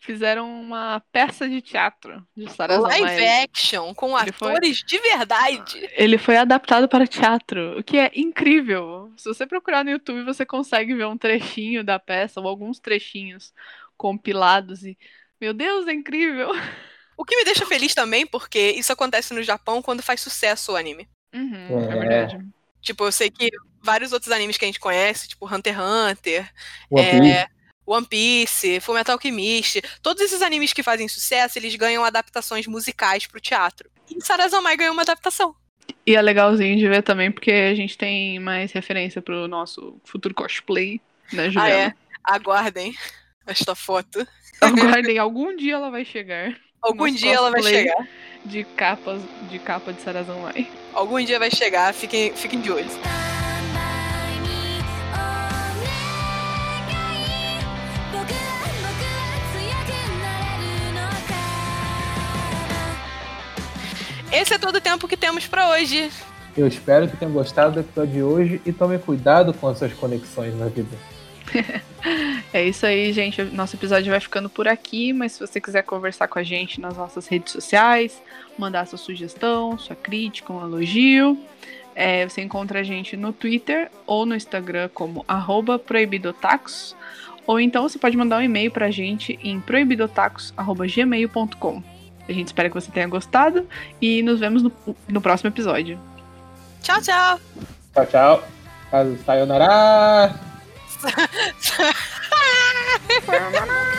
fizeram uma peça de teatro de Sarazamai. Live action com Ele foi- atores de verdade. Ele foi adaptado para teatro, o que é incrível. Se você procurar no YouTube, você consegue ver um trechinho da peça ou alguns trechinhos compilados e meu Deus, é incrível. [laughs] O que me deixa feliz também, porque isso acontece no Japão quando faz sucesso o anime. Uhum, é. É. verdade. Tipo, eu sei que vários outros animes que a gente conhece, tipo Hunter x Hunter, One É, Piece, One Piece, Fullmetal Alchemist, todos esses animes que fazem sucesso, eles ganham adaptações musicais pro teatro. E Sarazamai ganhou uma adaptação. E é legalzinho de ver também, porque a gente tem mais referência pro nosso futuro cosplay, né, Ah, Juliana? é? Aguardem esta foto. Aguardem, algum dia ela vai chegar. Algum dia ela vai chegar. De capas, de capa de Saras Online. Algum dia vai chegar, fiquem, fiquem de olho. Esse é todo o tempo que temos para hoje. Eu espero que tenham gostado do episódio de hoje e tome cuidado com as suas conexões na vida. [laughs] É isso aí, gente. Nosso episódio vai ficando por aqui, mas se você quiser conversar com a gente nas nossas redes sociais, mandar sua sugestão, sua crítica, um elogio, é, você encontra a gente no Twitter ou no Instagram como arroba proibidotacos, ou então você pode mandar um e-mail pra gente em proibidotacos.gmail.com. A gente espera que você tenha gostado e nos vemos no, no próximo episódio. Tchau, tchau. Tchau, tchau. Sayonara! Sayonara! Nossa! [laughs] [laughs]